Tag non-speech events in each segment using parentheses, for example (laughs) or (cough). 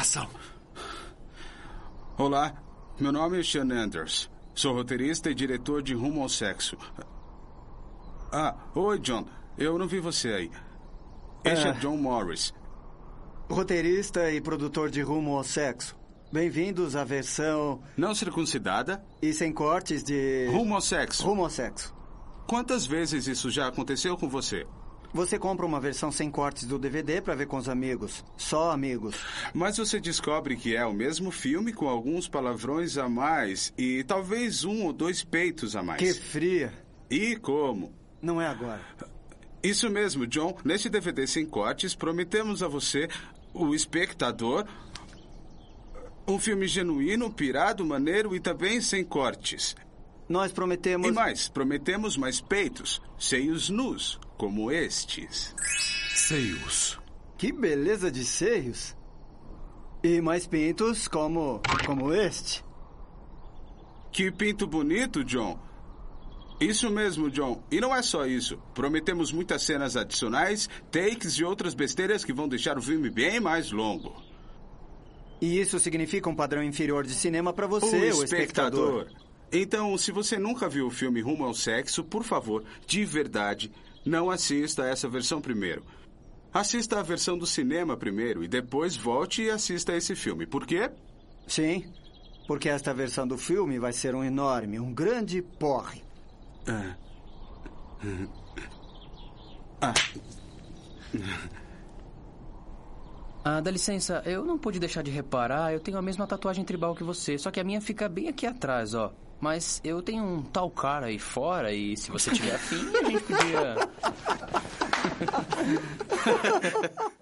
Ação. Olá, meu nome é Sean Anders. Sou roteirista e diretor de Rumo ao Sexo. Ah, oi, John. Eu não vi você aí. Este é, é John Morris. Roteirista e produtor de Rumo ao Sexo. Bem-vindos à versão. Não circuncidada? E sem cortes de. Rumo ao sexo. Rumo ao sexo. Quantas vezes isso já aconteceu com você? Você compra uma versão sem cortes do DVD para ver com os amigos. Só amigos. Mas você descobre que é o mesmo filme com alguns palavrões a mais e talvez um ou dois peitos a mais. Que fria. E como? Não é agora. Isso mesmo, John. Neste DVD sem cortes, prometemos a você, o espectador, um filme genuíno, pirado, maneiro e também sem cortes. Nós prometemos. E mais, prometemos mais peitos, seios nus, como estes. Seios. Que beleza de seios! E mais pintos como. como este. Que pinto bonito, John. Isso mesmo, John. E não é só isso. Prometemos muitas cenas adicionais, takes e outras besteiras que vão deixar o filme bem mais longo. E isso significa um padrão inferior de cinema para você, o, o espectador. Então, se você nunca viu o filme Rumo ao Sexo, por favor, de verdade, não assista a essa versão primeiro. Assista a versão do cinema primeiro e depois volte e assista a esse filme. Por quê? Sim, porque esta versão do filme vai ser um enorme, um grande porre. Ah. Ah. Ah, dá licença, eu não pude deixar de reparar, eu tenho a mesma tatuagem tribal que você, só que a minha fica bem aqui atrás, ó. Mas eu tenho um tal cara aí fora e se você tiver afim, a gente podia.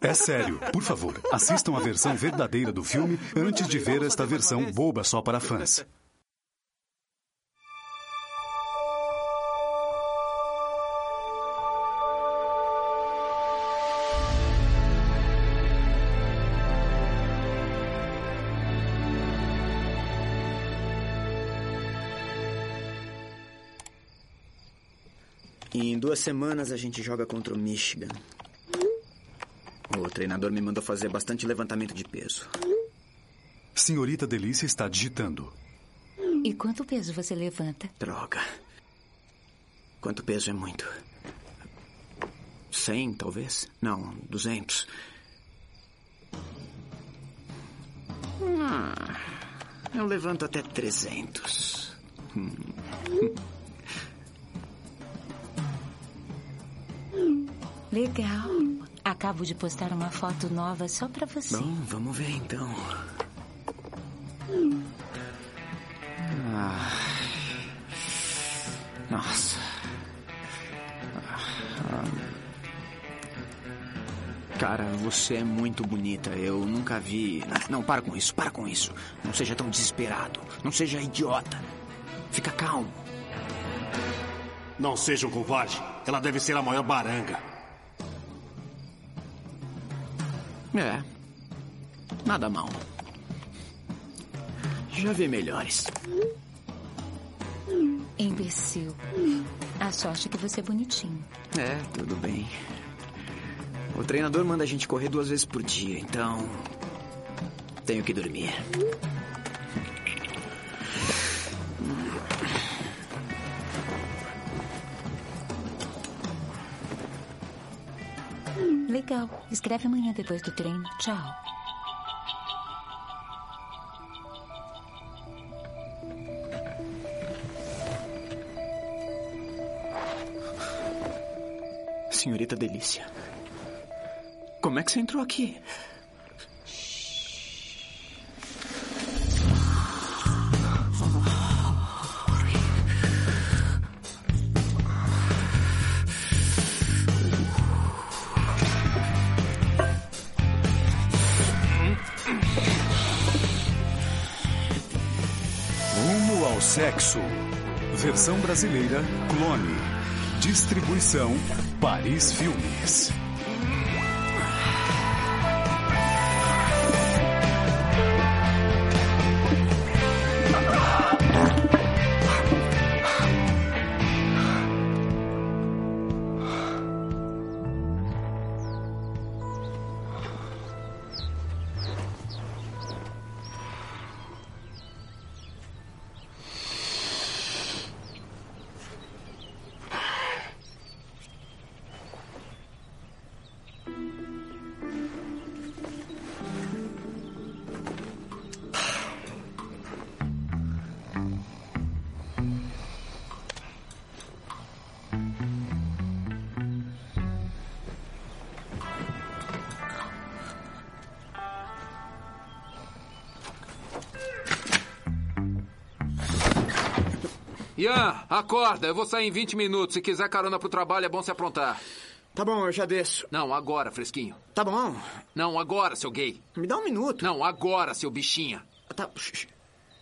É sério, por favor, assistam a versão verdadeira do filme antes de ver esta versão boba só para fãs. Em duas semanas a gente joga contra o Michigan. O treinador me mandou fazer bastante levantamento de peso. Senhorita Delícia está digitando. E quanto peso você levanta? Droga. Quanto peso é muito? Cem, talvez? Não, duzentos. Ah, eu levanto até trezentos. Hum. Legal. Acabo de postar uma foto nova só para você. Bom, vamos ver então. Ah. Nossa. Ah. Cara, você é muito bonita. Eu nunca vi. Não, para com isso, para com isso. Não seja tão desesperado. Não seja idiota. Fica calmo. Não seja um covarde. Ela deve ser a maior baranga. É. Nada mal. Já vi melhores. Imbecil. A sorte é que você é bonitinho. É, tudo bem. O treinador manda a gente correr duas vezes por dia, então. Tenho que dormir. Legal. Escreve amanhã depois do treino. Tchau. Senhorita Delícia. Como é que você entrou aqui? Versão brasileira Clone. Distribuição Paris Filmes. Acorda. Eu vou sair em 20 minutos. Se quiser carona pro trabalho, é bom se aprontar. Tá bom, eu já desço. Não, agora, fresquinho. Tá bom. Não, agora, seu gay. Me dá um minuto. Não, agora, seu bichinha. Tá.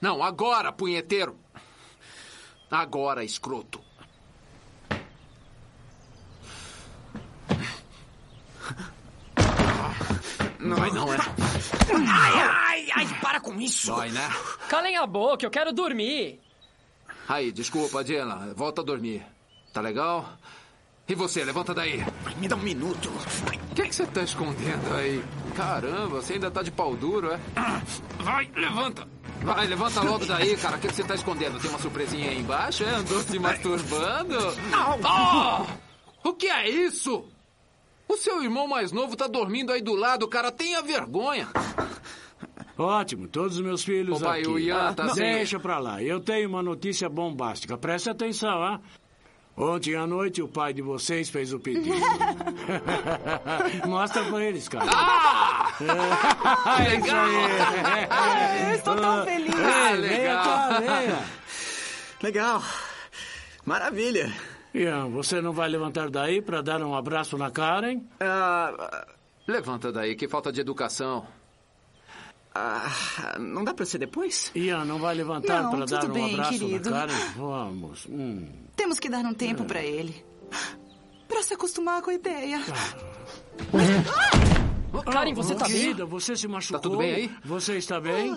Não, agora, punheteiro. Agora, escroto. Não, vai não, é? Ai, ai, ai, para com isso. Dói, né? Calem a boca, eu quero dormir. Aí, desculpa, Dylan. Volta a dormir. Tá legal? E você, levanta daí. Me dá um minuto. O que, é que você tá escondendo aí? Caramba, você ainda tá de pau duro, é? Vai, levanta. Vai, levanta logo daí, cara. O que, é que você tá escondendo? Tem uma surpresinha aí embaixo? É? Andou se masturbando? Oh! O que é isso? O seu irmão mais novo tá dormindo aí do lado, cara. Tenha vergonha. Ótimo, todos os meus filhos Ô, pai, aqui. o Ian tá Não, sem- Deixa pra lá. Eu tenho uma notícia bombástica. Preste atenção, ah. Ontem à noite o pai de vocês fez o pedido. (laughs) Mostra pra eles, cara. Ah! É aí. Ah, eu estou tão feliz. É, Ah, venha legal. cá, venha. Legal. Maravilha. Ian, você não vai levantar daí pra dar um abraço na Karen? Ah, Levanta daí, que falta de educação. Ah, não dá pra ser depois? Ian, não vai levantar pra dar um bem, abraço querido. na Karen? Vamos. Hum. Temos que dar um tempo pra ele. Pra se acostumar com a ideia. Karen, você Oh, tá bem? você se machucou? tudo bem aí? Você está bem?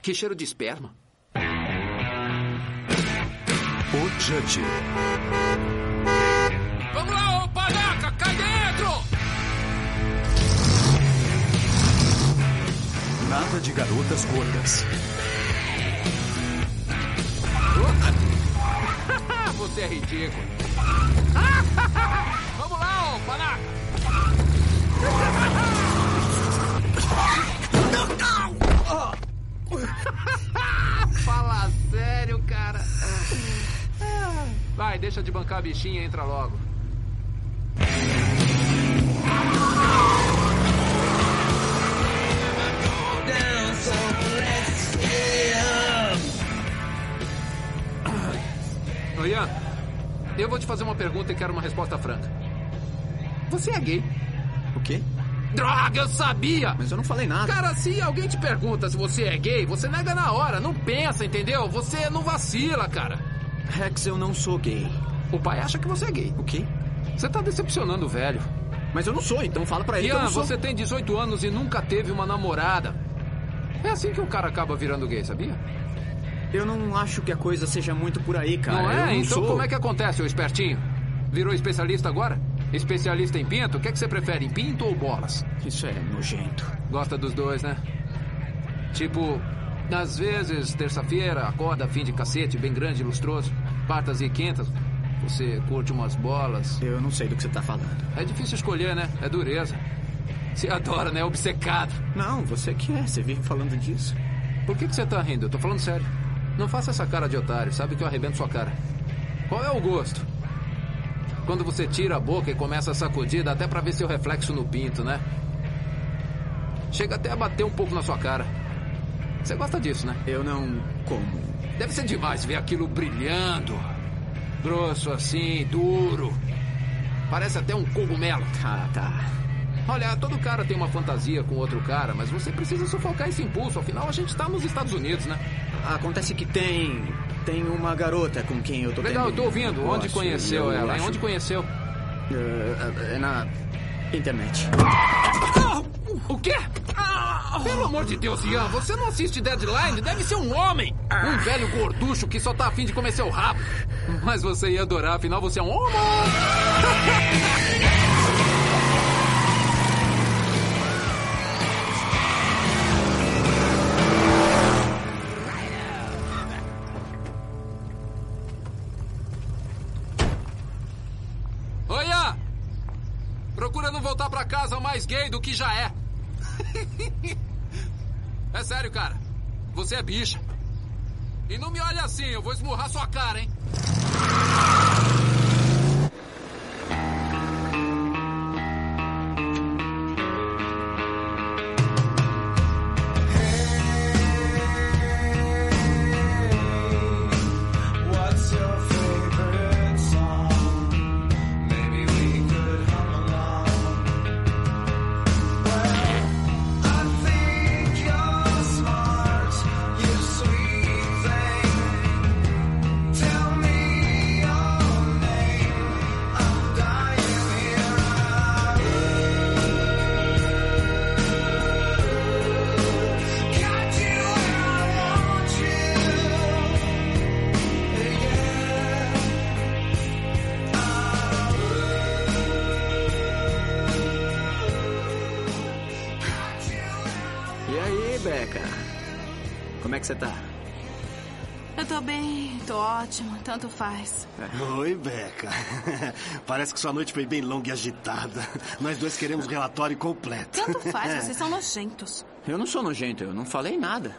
Que cheiro de esperma. O Judge. De garotas gordas. (laughs) Você é ridículo. (laughs) Vamos lá, ô panaca! (laughs) Fala sério, cara. Vai, deixa de bancar a bichinha e entra logo. Ô, Ian, eu vou te fazer uma pergunta e quero uma resposta franca. Você é gay? O quê? Droga, eu sabia! Mas eu não falei nada. Cara, se alguém te pergunta se você é gay, você nega na hora, não pensa, entendeu? Você não vacila, cara. Rex, eu não sou gay. O pai acha que você é gay. O quê? Você tá decepcionando o velho. Mas eu não sou, então fala pra ele que eu Ian, não sou. você tem 18 anos e nunca teve uma namorada. É assim que o cara acaba virando gay, sabia? Eu não acho que a coisa seja muito por aí, cara. não é? não então sou. como é que acontece, ô espertinho? Virou especialista agora? Especialista em pinto? O que, é que você prefere, em pinto ou bolas? Isso é nojento. Gosta dos dois, né? Tipo, às vezes, terça-feira, acorda fim de cacete, bem grande e lustroso. Quartas e quintas, você curte umas bolas. Eu não sei do que você tá falando. É difícil escolher, né? É dureza. Você adora, né? Obcecado. Não, você que é. Você vive falando disso. Por que, que você tá rindo? Eu tô falando sério. Não faça essa cara de otário, sabe que eu arrebento sua cara. Qual é o gosto? Quando você tira a boca e começa a sacudir, dá até pra ver seu reflexo no pinto, né? Chega até a bater um pouco na sua cara. Você gosta disso, né? Eu não como. Deve ser demais ver aquilo brilhando. Grosso assim, duro. Parece até um cogumelo. Tá, tá. Olha, todo cara tem uma fantasia com outro cara, mas você precisa sufocar esse impulso. Afinal, a gente tá nos Estados Unidos, né? Acontece que tem. Tem uma garota com quem eu tô Legal, eu tô ouvindo. um Onde conheceu eu ela? acho- Onde conheceu? É, é na internet. O quê? Pelo amor de Deus, Ian, você não assiste Deadline? Deve ser um homem! Um velho gorducho que só tá afim de comer seu rabo. Mas você ia adorar, afinal você é um homem! (laughs) Você é bicha. E não me olhe assim, eu vou esmurrar sua cara, hein? Tanto faz. Oi, Beca. (laughs) Parece que sua noite foi bem longa e agitada. Nós dois queremos relatório completo. Tanto faz, (laughs) vocês são nojentos. Eu não sou nojento, eu não falei nada.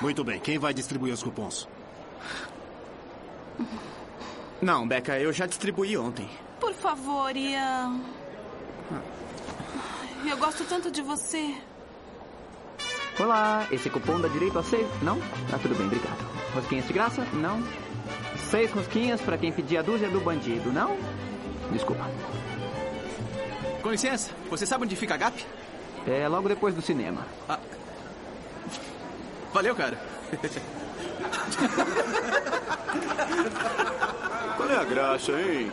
Muito bem, quem vai distribuir os cupons? Não, Beca, eu já distribuí ontem. Por favor, Ian. Eu gosto tanto de você. Olá, esse cupom dá direito a seis? Não? Tá tudo bem, obrigado. Rosquinhas de graça? Não. Seis rosquinhas para quem pedir a dúzia do bandido, não? Desculpa. Com licença, você sabe onde fica a GAP? É logo depois do cinema. Ah. Valeu, cara. Qual é a graça, hein?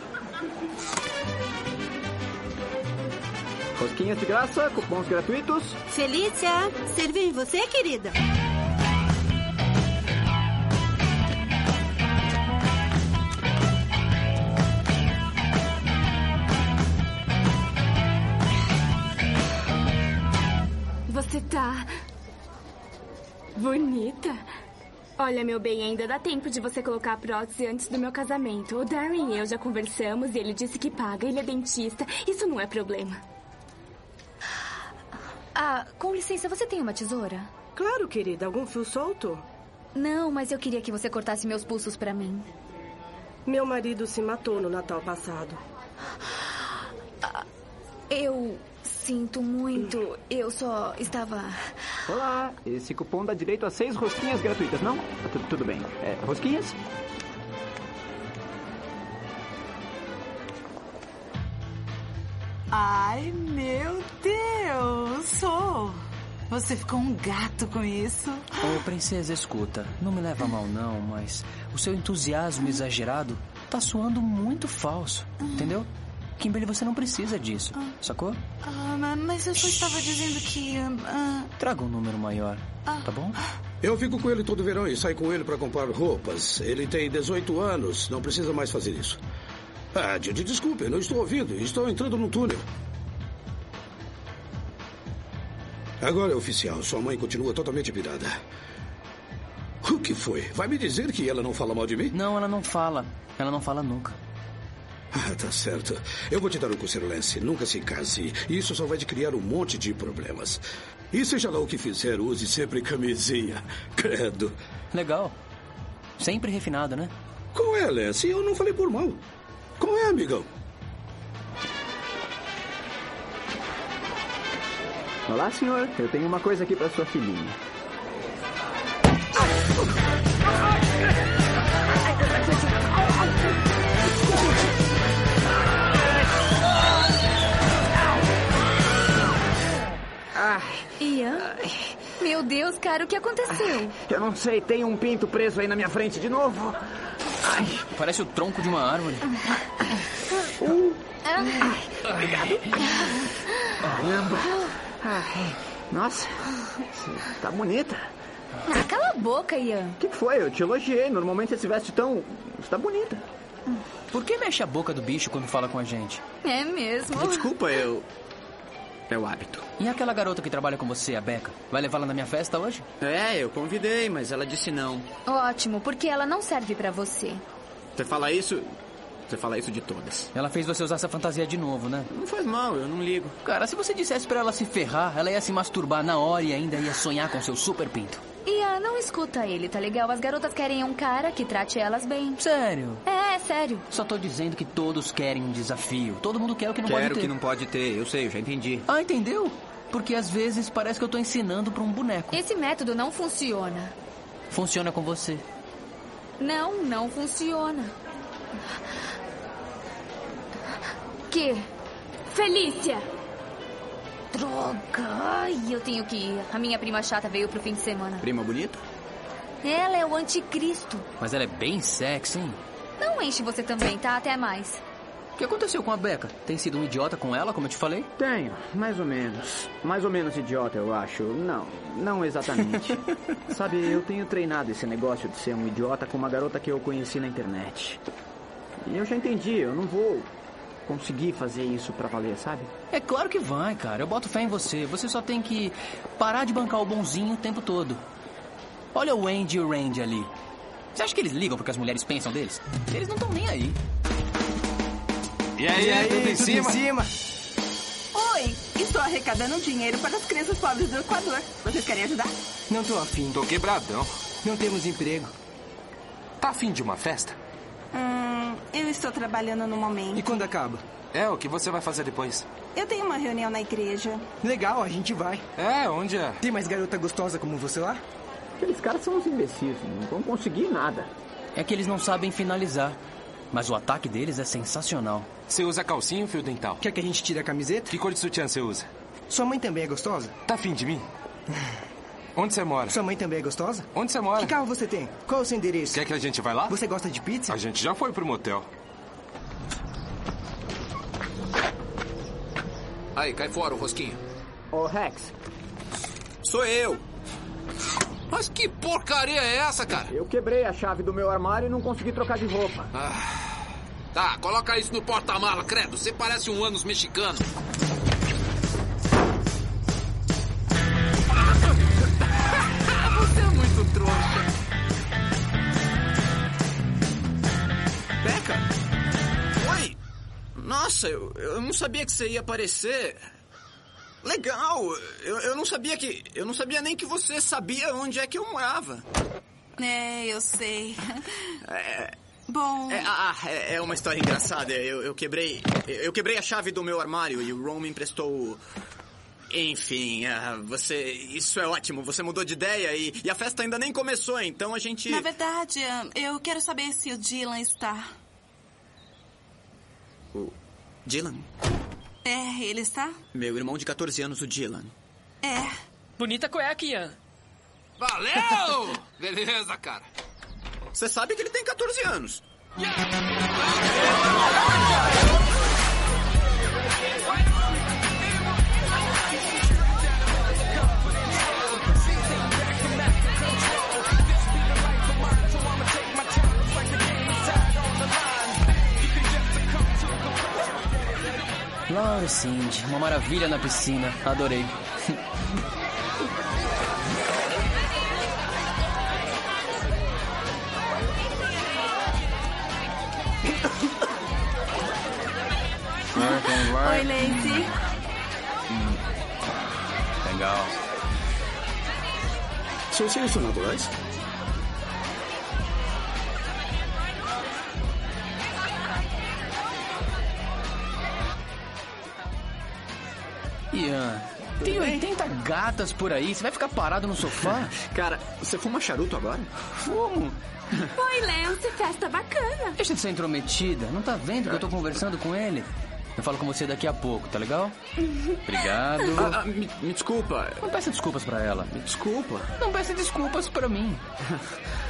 Rosquinhas de graça, cupons gratuitos. Felícia, serviu em você, querida? Bonita. Olha, meu bem, ainda dá tempo de você colocar a prótese antes do meu casamento. O Darren e eu já conversamos e ele disse que paga. Ele é dentista. Isso não é problema. Ah, com licença, você tem uma tesoura? Claro, querida. Algum fio solto? Não, mas eu queria que você cortasse meus pulsos para mim. Meu marido se matou no Natal passado. Eu sinto muito. Eu só estava. Olá, esse cupom dá direito a seis rosquinhas gratuitas, não? Tudo, tudo bem. É, rosquinhas? Ai, meu Deus! Oh, você ficou um gato com isso? Ô, princesa, escuta. Não me leva a mal, não, mas o seu entusiasmo exagerado tá soando muito falso, entendeu? Kimberly, você não precisa disso, sacou? Ah, ma- mas eu só estava dizendo que. ah, Traga um número maior, tá bom? Eu fico com ele todo verão e saio com ele para comprar roupas. Ele tem 18 anos, não precisa mais fazer isso. Ah, Didi, desculpe, não estou ouvindo. Estou entrando num túnel. Agora é oficial. Sua mãe continua totalmente pirada. O que foi? Vai me dizer que ela não fala mal de mim? Não, ela não fala. Ela não fala nunca. Ah, tá certo. Eu vou te dar um conselho, Lance. Nunca se case. Isso só vai te criar um monte de problemas. E seja lá o que fizer, use sempre camisinha. (laughs) Credo. Legal. Sempre refinado, né? Qual é, Lance? Eu não falei por mal. Qual é, amigão? Olá, senhor. Eu tenho uma coisa aqui para sua filhinha. (laughs) Ai, Ian? Meu Deus, cara, o que aconteceu? eu não sei, tem um pinto preso aí na minha frente de novo. Ai, Parece o tronco de uma árvore. obrigado. Caramba. Ai, nossa, você tá bonita. Ah, cala a boca, Ian. O que foi? Eu te elogiei. Normalmente você se veste tão. Você tá bonita. Por que mexe a boca do bicho quando fala com a gente? É mesmo. Desculpa, eu. É o hábito. E aquela garota que trabalha com você, a Beca? Vai levá-la na minha festa hoje? É, eu convidei, mas ela disse não. Ótimo, porque ela não serve pra você. Você fala isso. Você fala isso de todas. Ela fez você usar essa fantasia de novo, né? Não faz mal, eu não ligo. Cara, se você dissesse pra ela se ferrar, ela ia se masturbar na hora e ainda ia sonhar com seu super pinto. Ian, não escuta ele, tá legal? As garotas querem um cara que trate elas bem. Sério? É, é sério. Só tô dizendo que todos querem um desafio. Todo mundo quer o que não Quero pode ter. que não pode ter, eu sei, eu já entendi. Ah, entendeu? Porque às vezes parece que eu tô ensinando pra um boneco. Esse método não funciona. Funciona com você. Não, não funciona. Que? Felícia! Droga! Ai, eu tenho que ir. A minha prima chata veio pro fim de semana. Prima bonita? Ela é o anticristo. Mas ela é bem sexy, hein? Não enche você também, tá? Até mais. O que aconteceu com a Beca? Tem sido um idiota com ela, como eu te falei? Tenho, mais ou menos. Mais ou menos idiota, eu acho. Não, não exatamente. (laughs) Sabe, eu tenho treinado esse negócio de ser um idiota com uma garota que eu conheci na internet. E eu já entendi, eu não vou conseguir fazer isso pra valer, sabe? É claro que vai, cara. Eu boto fé em você. Você só tem que parar de bancar o bonzinho o tempo todo. Olha o Andy e o Randy ali. Você acha que eles ligam porque as mulheres pensam deles? Eles não estão nem aí. E aí, E aí, tudo em tudo cima? em cima? Oi, estou arrecadando dinheiro para as crianças pobres do Equador. Vocês querem ajudar? Não tô afim. Tô quebradão. Não temos emprego. Tá afim de uma festa? Hum, eu estou trabalhando no momento. E quando acaba? É, o que você vai fazer depois? Eu tenho uma reunião na igreja. Legal, a gente vai. É, onde é? Tem mais garota gostosa como você lá? Aqueles caras são uns imbecis, não vão conseguir nada. É que eles não sabem finalizar. Mas o ataque deles é sensacional. Você usa calcinha ou fio dental? Quer que a gente tire a camiseta? Que cor de sutiã você usa? Sua mãe também é gostosa? Tá afim de mim? (laughs) Onde você mora? Sua mãe também é gostosa? Onde você mora? Que carro você tem? Qual é o seu endereço? Quer que a gente vai lá? Você gosta de pizza? A gente já foi pro motel. Aí, cai fora o rosquinho. Ô, Rex. Sou eu. Mas que porcaria é essa, cara? Eu quebrei a chave do meu armário e não consegui trocar de roupa. Tá, coloca isso no porta-mala, credo. Você parece um anos mexicano. Nossa, eu, eu não sabia que você ia aparecer. Legal, eu, eu não sabia que. Eu não sabia nem que você sabia onde é que eu morava. É, eu sei. É, Bom. é, ah, é, é uma história engraçada. Eu, eu quebrei. Eu quebrei a chave do meu armário e o Ron me emprestou. Enfim, ah, você. Isso é ótimo. Você mudou de ideia e, e a festa ainda nem começou, então a gente. Na verdade, eu quero saber se o Dylan está. O Dylan? É, ele está? Meu irmão de 14 anos, o Dylan. É. Bonita cueca, Ian. Valeu! (laughs) Beleza, cara. Você sabe que ele tem 14 anos. Laura e Cindy, uma maravilha na piscina. Adorei. Oi, Lacey. Legal. Seus seios são naturais? Ian, tem 80 gatas por aí. Você vai ficar parado no sofá? (laughs) Cara, você fuma charuto agora? Fumo. Oi, Lance, festa bacana. Deixa de ser intrometida. Não tá vendo que eu tô conversando com ele? Eu falo com você daqui a pouco, tá legal? (laughs) Obrigado. Ah, ah, me, me desculpa. Não peça desculpas pra ela. Me desculpa. Não peça desculpas pra mim. (laughs)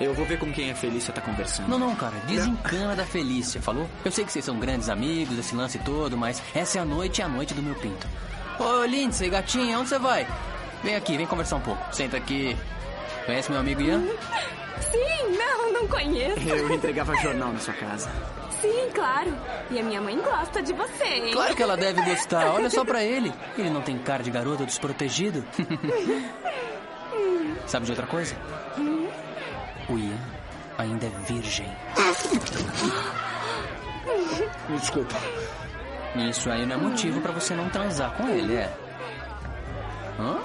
Eu vou ver com quem a Felícia tá conversando. Não, não, cara. Desencana da Felícia, falou? Eu sei que vocês são grandes amigos, esse lance todo, mas essa é a noite e a noite do meu pinto. Ô, Lindsay, gatinha, onde você vai? Vem aqui, vem conversar um pouco. Senta aqui. Conhece meu amigo Ian? (laughs) Sim, não, não conheço. Eu entregava jornal na sua casa. Sim, claro. E a minha mãe gosta de você, hein? Claro que ela deve gostar. (laughs) Olha só pra ele. Ele não tem cara de garoto desprotegido. (laughs) Sabe de outra coisa? O Ian ainda é virgem. Me (gasps) desculpa. Isso aí não é motivo pra você não transar com ele, é? Hã?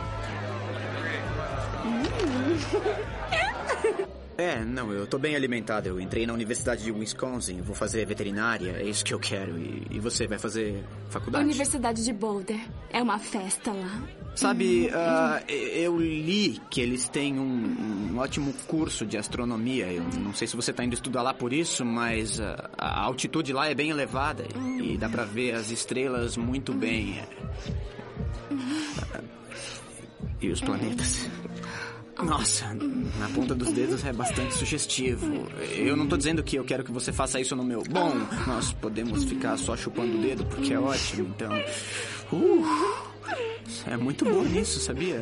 (laughs) É, não, eu tô bem alimentado. Eu entrei na Universidade de Wisconsin, vou fazer veterinária, é isso que eu quero. E, e você vai fazer faculdade? Universidade de Boulder. É uma festa lá. Sabe, ah, eu li que eles têm um, um ótimo curso de astronomia. Eu não sei se você tá indo estudar lá por isso, mas ah, a altitude lá é bem elevada e dá pra ver as estrelas muito bem. Ah, E os planetas. Nossa, na ponta dos dedos é bastante sugestivo. Eu não tô dizendo que eu quero que você faça isso no meu. Bom, nós podemos ficar só chupando o dedo porque é ótimo, então. Uh, é muito bom nisso, sabia?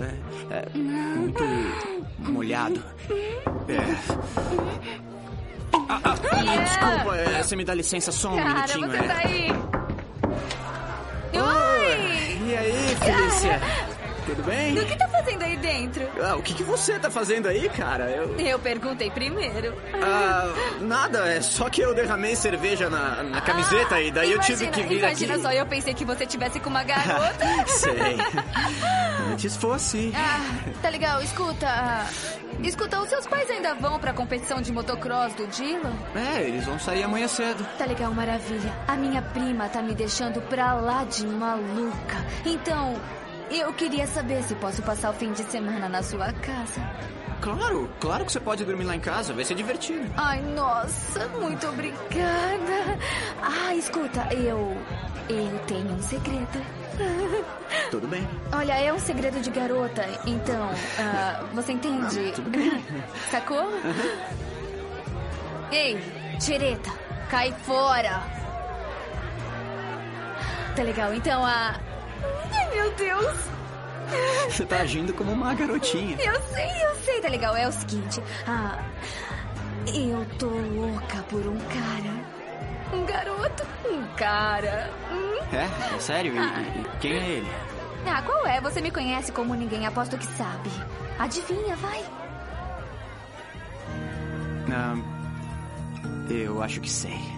É, é muito molhado. É. Ah, Desculpa, é, você me dá licença só um Cara, minutinho. você é. tá aí. Oi! E aí, Felícia? Tudo bem? O que tá fazendo aí dentro? Ah, o que, que você tá fazendo aí, cara? Eu... Eu perguntei primeiro. Ah, nada, é só que eu derramei cerveja na, na camiseta e daí eu tive Imagina- que vir Imagina aqui. só, eu pensei que você tivesse com uma (laughs) garota. Sei. (laughs) Antes fosse. Ah, tá legal. Escuta. ah, Escuta, os seus pais ainda vão pra competição de motocross do Dylan? É, eles vão sair amanhã cedo. Tá legal, maravilha. A minha prima tá me deixando pra lá de maluca. Então, eu queria saber se posso passar o fim de semana na sua casa. Claro, claro que você pode dormir lá em casa, vai ser divertido. Ai, nossa, muito obrigada. Ah, escuta, eu. Eu tenho um segredo. (laughs) Tudo bem. Olha, é um segredo de garota, então. ah, (laughs) você entende? tudo bem. (laughs) Sacou? Ei, Tireta, cai fora. Tá legal, então a. Ai, meu Deus. Você tá agindo como uma garotinha. Eu sei, eu sei, tá legal. É o seguinte. Ah, eu tô louca por um cara. Um garoto. Um cara. Hum? É? É sério? E, e quem é ele? Ah, qual é? Você me conhece como ninguém, aposto que sabe. Adivinha, vai. Ah, eu acho que sei.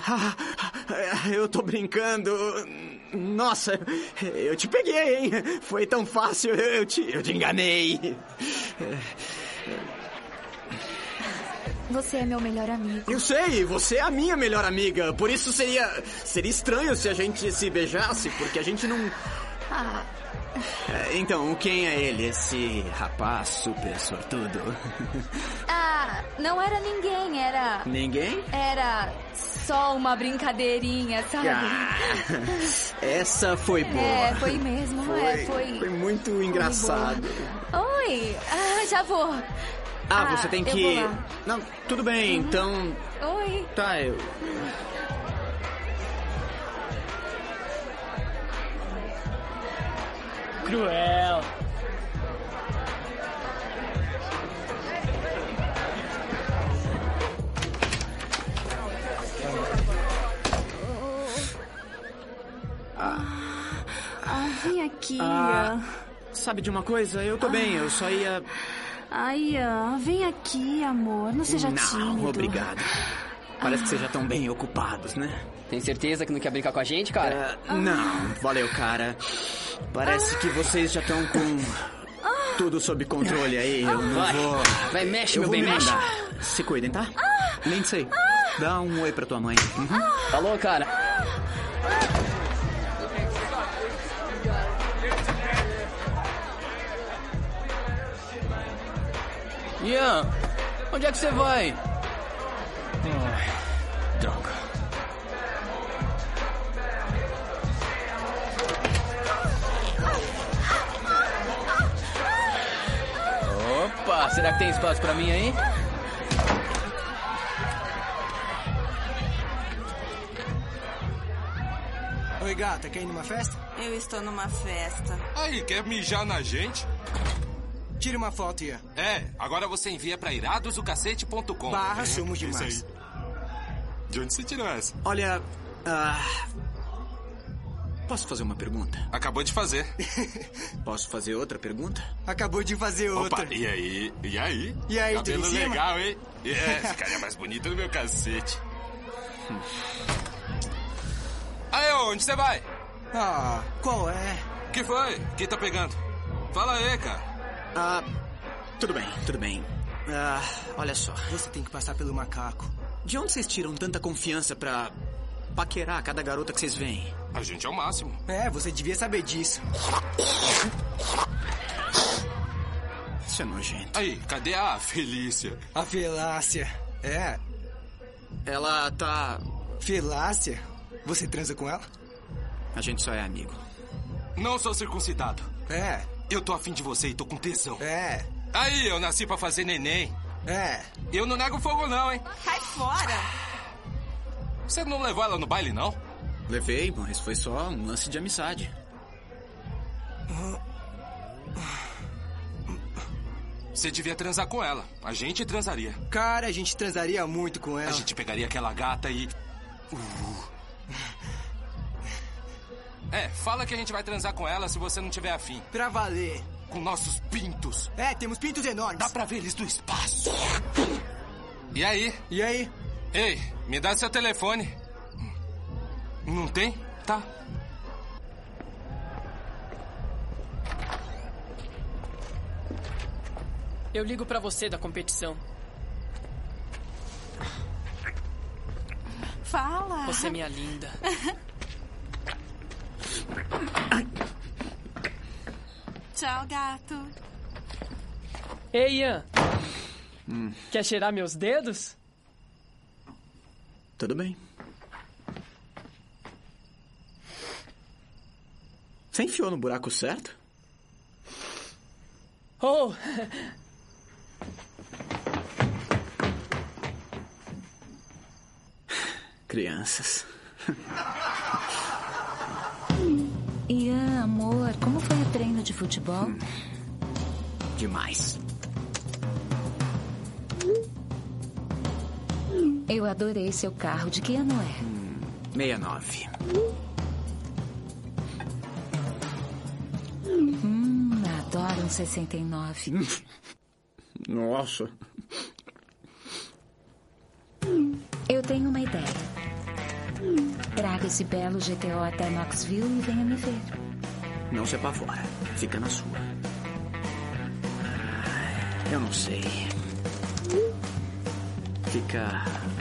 (laughs) Eu tô brincando. Nossa, eu te peguei, hein? Foi tão fácil, eu te, eu te enganei. Você é meu melhor amigo. Eu sei, você é a minha melhor amiga. Por isso seria, seria estranho se a gente se beijasse, porque a gente não. Ah, Então, quem é ele, esse rapaz super sortudo? (laughs) ah, não era ninguém, era. Ninguém? Era só uma brincadeirinha, sabe? Ah, essa foi boa. É, foi mesmo, Foi, é, foi. foi muito engraçado. Oi, ah, já vou. Ah, você tem que. Não, tudo bem, então. Oi. Tá, eu. Cruel. Ah, vem aqui. Ah, sabe de uma coisa? Eu tô bem, eu só ia. Ai, ah, vem aqui, amor. Não seja não, tímido. obrigado. Parece que vocês já estão bem ocupados, né? Tem certeza que não quer brincar com a gente, cara? É, não, valeu, cara. Parece que vocês já estão com tudo sob controle aí. Eu não Vai. vou. Vai, mexe, eu meu vou bem, me mexe. mandar. Se cuidem, tá? Lindsay, dá um oi pra tua mãe. Uhum. Falou, cara. Ian, onde é que você vai? Opa, será que tem espaço pra mim aí? Oi, gata, quer ir numa festa? Eu estou numa festa. Aí, quer mijar na gente? Tire uma foto, Ian. É, agora você envia pra iradosdocacete.com. Barra somos isso demais. aí. De onde você tirou essa? Olha. ah, posso fazer uma pergunta? Acabou de fazer. (laughs) Posso fazer outra pergunta? Acabou de fazer outra. Opa, e aí? E aí? E aí, Cabelo tudo em cima? legal, hein? (laughs) É, ficaria mais bonito no meu cacete. Aí, onde você vai? Ah, qual é? que foi? Quem tá pegando? Fala aí, cara. Ah, tudo bem, tudo bem. Ah, olha só. Você tem que passar pelo macaco. De onde vocês tiram tanta confiança pra paquerar cada garota que vocês veem? A gente é o máximo. É, você devia saber disso. Isso é nojento. Aí, cadê a Felícia? A Felácia. É. Ela tá. Felácia? Você transa com ela? A gente só é amigo. Não sou circuncidado. É. Eu tô afim de você e tô com tesão. É. Aí, eu nasci pra fazer neném. É. Eu não nego fogo, não, hein? Cai fora. Você não levou ela no baile, não? Levei, mas foi só um lance de amizade. Você devia transar com ela. A gente transaria. Cara, a gente transaria muito com ela. A gente pegaria aquela gata e. Uh. É, fala que a gente vai transar com ela se você não tiver afim. Pra valer. Com nossos pintos. É, temos pintos enormes. Dá pra ver eles do espaço. E aí? E aí? Ei, me dá seu telefone. Não tem? Tá. Eu ligo pra você da competição. Fala. Você é minha linda. Tchau, gato. Ei, Ian. Hum, Quer cheirar meus dedos? Tudo bem. Você enfiou no buraco certo? Oh! (laughs) Crianças. Ian, amor, como foi o treino de futebol? Demais. Eu adorei seu carro. De que ano é? 69. Hum, adoro um 69. Nossa. Eu tenho uma ideia. Traga esse belo GTO até Knoxville e venha me ver. Não se apavora. Fica na sua. Eu não sei. Fica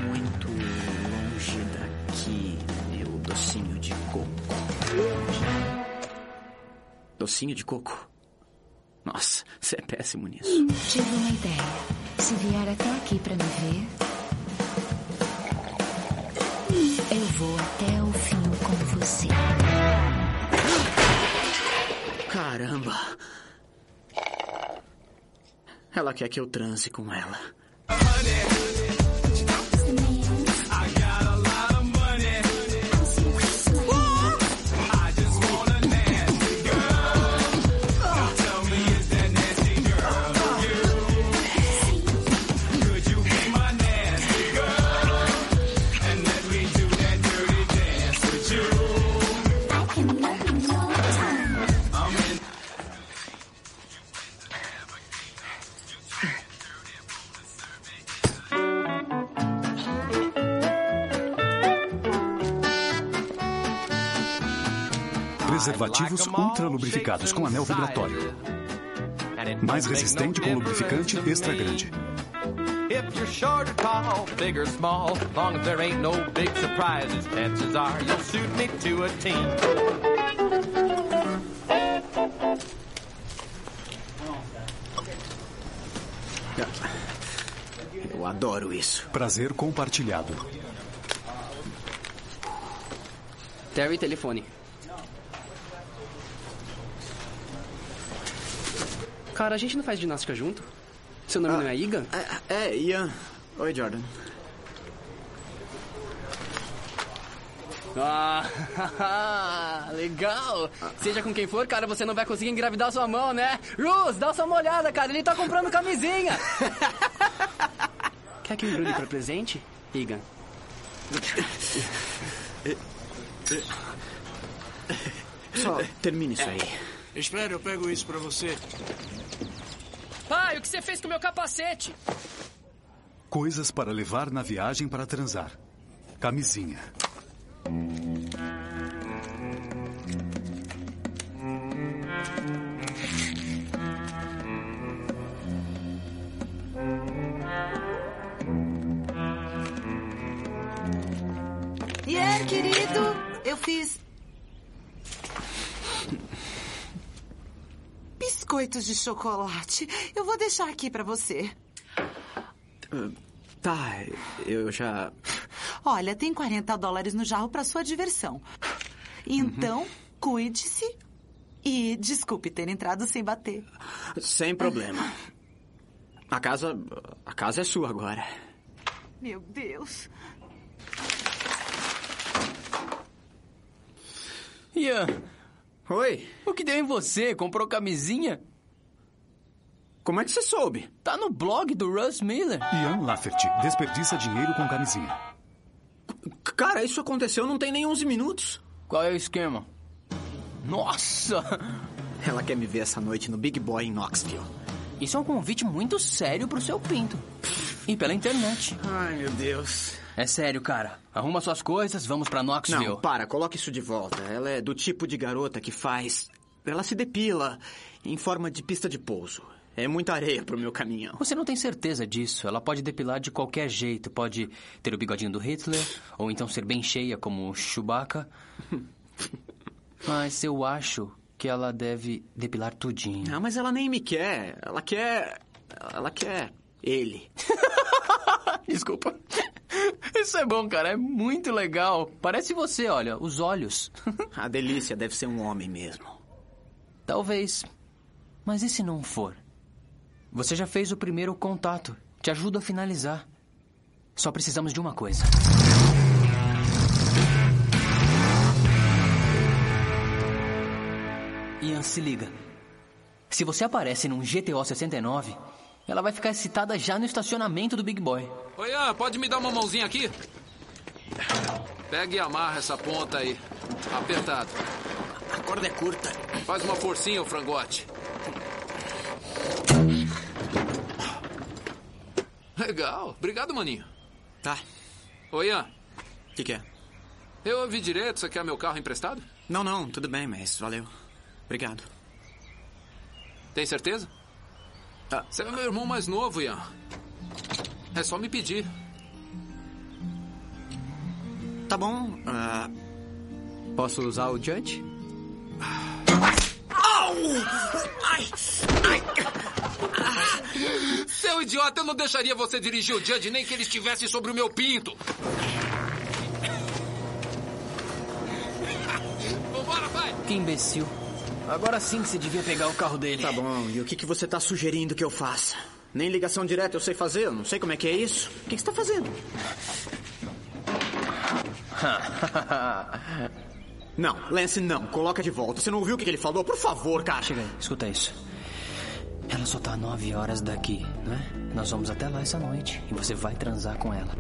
muito longe daqui, meu docinho de coco. Docinho de coco? Nossa, você é péssimo nisso. Tive uma ideia. Se vier até aqui pra me ver, eu vou até o fim com você. Caramba! Ela quer que eu transe com ela. Preservativos ultra lubrificados com anel vibratório. Mais resistente com lubrificante extra grande. If you're short or tall, big or small, long as there ain't no big surprises, chances are you'll suit me to a team. Eu adoro isso. Prazer compartilhado. Terry, telefone. Cara, a gente não faz ginástica junto? Seu nome não é Igan? É, é, Ian. Oi, Jordan. Ah, (laughs) legal. Seja com quem for, cara, você não vai conseguir engravidar sua mão, né? Ruz, dá só uma olhada, cara. Ele tá comprando camisinha. (laughs) Quer que eu embrulhe pra presente? Igan. Só termine isso aí. Espera, eu pego isso pra você. Pai, o que você fez com o meu capacete? Coisas para levar na viagem para transar. Camisinha. Ian, querido, eu fiz. Biscoitos de chocolate. Eu vou deixar aqui pra você. Tá, eu já. Olha, tem 40 dólares no jarro pra sua diversão. Então, cuide-se e desculpe ter entrado sem bater. Sem problema. A casa. A casa é sua agora. Meu Deus. Ian. Oi. O que deu em você? Comprou camisinha? Como é que você soube? Tá no blog do Russ Miller. Ian Lafferty desperdiça dinheiro com camisinha. Cara, isso aconteceu não tem nem 11 minutos. Qual é o esquema? Nossa! Ela quer me ver essa noite no Big Boy em Knoxville. Isso é um convite muito sério pro seu pinto. E pela internet. Ai, meu Deus. É sério, cara. Arruma suas coisas, vamos pra Knoxville. Não, para, coloque isso de volta. Ela é do tipo de garota que faz. Ela se depila em forma de pista de pouso. É muita areia pro meu caminhão. Você não tem certeza disso. Ela pode depilar de qualquer jeito. Pode ter o bigodinho do Hitler, ou então ser bem cheia como o Chewbacca. (laughs) Mas eu acho que ela deve depilar tudinho. Ah, mas ela nem me quer. Ela quer. Ela quer ele. (laughs) Desculpa. Isso é bom, cara. É muito legal. Parece você, olha, os olhos. (laughs) A delícia deve ser um homem mesmo. Talvez. Mas e se não for? Você já fez o primeiro contato. Te ajudo a finalizar. Só precisamos de uma coisa. Ian, se liga. Se você aparece num GTO 69, ela vai ficar excitada já no estacionamento do Big Boy. Oi, Ian, pode me dar uma mãozinha aqui? Pega e amarra essa ponta aí. Apertado. A corda é curta. Faz uma forcinha, ô frangote. Legal. Obrigado, maninho. Tá. Oi, Ian. O que, que é? Eu ouvi direito. Você quer meu carro emprestado? Não, não. Tudo bem, mas valeu. Obrigado. Tem certeza? Ah. Você é meu irmão mais novo, Ian. É só me pedir. Tá bom. ah, Posso usar o Judge? Au! Ai! Ai! Seu idiota, eu não deixaria você dirigir o Judge nem que ele estivesse sobre o meu pinto. Vambora, pai! Que imbecil. Agora sim que você devia pegar o carro dele. Tá bom, e o que, que você tá sugerindo que eu faça? Nem ligação direta eu sei fazer, eu não sei como é que é isso. O que, que você tá fazendo? (laughs) Não, Lance, não. Coloca de volta. Você não ouviu o que que ele falou? Por favor, cara. Chega aí, escuta isso. Ela só tá nove horas daqui, né? Nós vamos até lá essa noite e você vai transar com ela.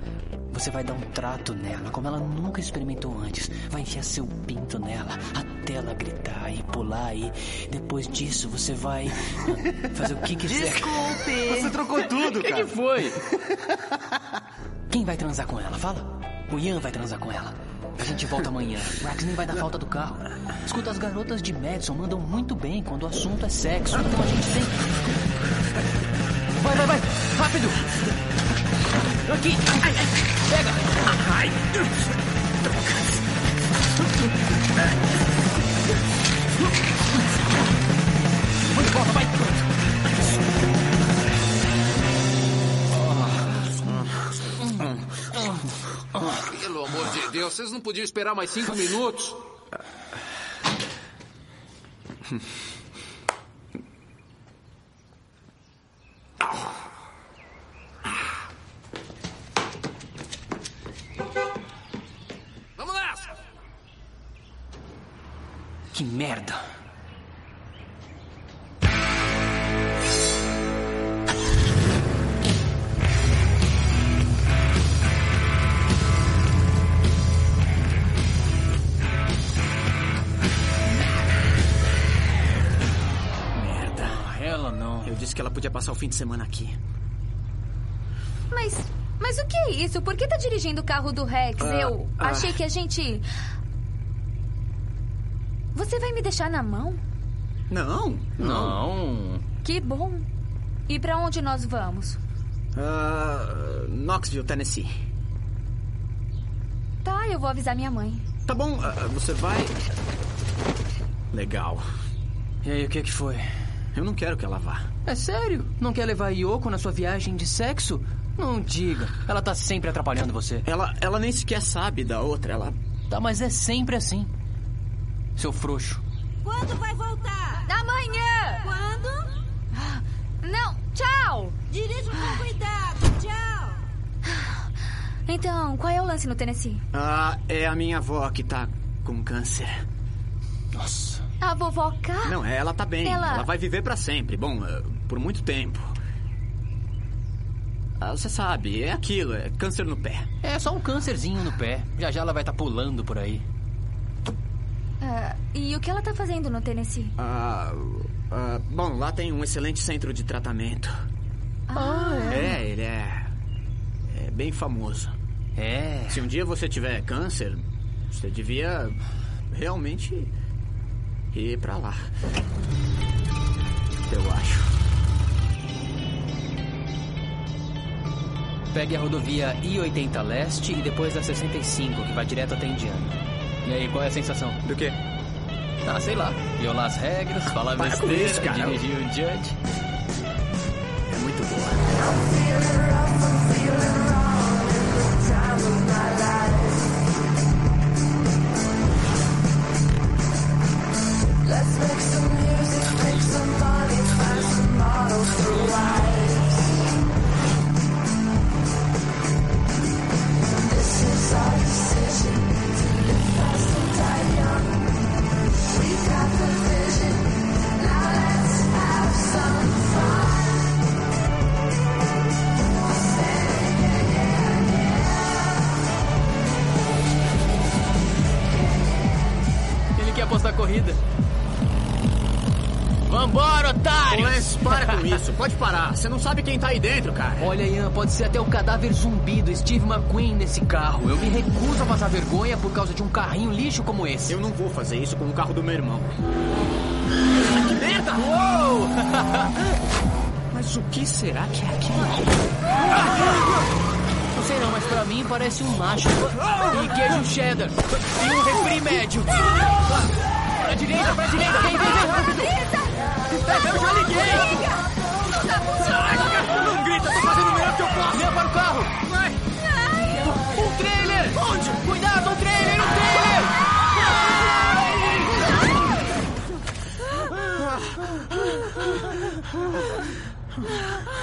Você vai dar um trato nela, como ela nunca experimentou antes. Vai enfiar seu pinto nela até ela gritar e pular e depois disso você vai (laughs) fazer o que quiser. Desculpe! Você trocou tudo, (laughs) O que, cara. que foi? Quem vai transar com ela? Fala. O Ian vai transar com ela. A gente volta amanhã. (laughs) O Rex nem vai dar falta do carro. Escuta, as garotas de Madison mandam muito bem quando o assunto é sexo. Então a gente sempre. Vai, vai, vai! Rápido! Aqui! Ai, ai, Pega! Ai! Vai, volta, vai! Pelo amor de Deus, vocês não podiam esperar mais cinco minutos? Vamos (laughs) Que merda! Merda. Ela não. Eu disse que ela podia passar o fim de semana aqui. Mas. Mas o que é isso? Por que tá dirigindo o carro do Rex? Ah, Eu ah. achei que a gente. Você vai me deixar na mão? Não, Não. Que bom. E pra onde nós vamos? Ah, Knoxville, Tennessee. Tá, eu vou avisar minha mãe. Tá bom, ah, você vai. Legal. E aí, o que que foi? Eu não quero que ela vá. É sério? Não quer levar a Yoko na sua viagem de sexo? Não diga. Ela tá sempre atrapalhando você. Ela, ela nem sequer sabe da outra. Ela. Tá, mas é sempre assim. Seu frouxo. Quando vai voltar? Amanhã! Quando? Não, tchau! Dirija com cuidado. Tchau. Então, qual é o lance no Tennessee? Ah, é a minha avó que tá com câncer. Nossa. A vovó K? Não, ela tá bem. Ela- Ela vai viver pra sempre. Bom, ah, por muito tempo. Ah, você sabe, é aquilo, é câncer no pé. É só um câncerzinho no pé. Já já ela vai estar pulando por aí. Ah, e o que ela tá fazendo no Tennessee? Ah, ah, bom, lá tem um excelente centro de tratamento. Ah, É, ele é. É bem famoso. É. Se um dia você tiver câncer, você devia realmente ir pra lá. Eu acho. Pegue a rodovia I-80 Leste e depois a 65, que vai direto até Indiana. E aí, qual é a sensação? Do quê? Ah, sei lá. Violar as regras, falar Para besteira, isso, dirigir um judge. É muito boa. Com isso. Pode parar. Você não sabe quem tá aí dentro, cara. Olha, Ian, pode ser até o cadáver zumbi do Steve McQueen nesse carro. Eu me recuso a passar vergonha por causa de um carrinho lixo como esse. Eu não vou fazer isso com o carro do meu irmão. Que merda! Uou! Mas o que será que é aquilo? Não sei não, mas pra mim parece um macho. E queijo cheddar. E um refri médio. Pra direita, pra direita. Vem, vem, vem, rápido. Eu já liguei. Carro. Vai. Um trailer. Onde? Cuidado, um trailer, um trailer.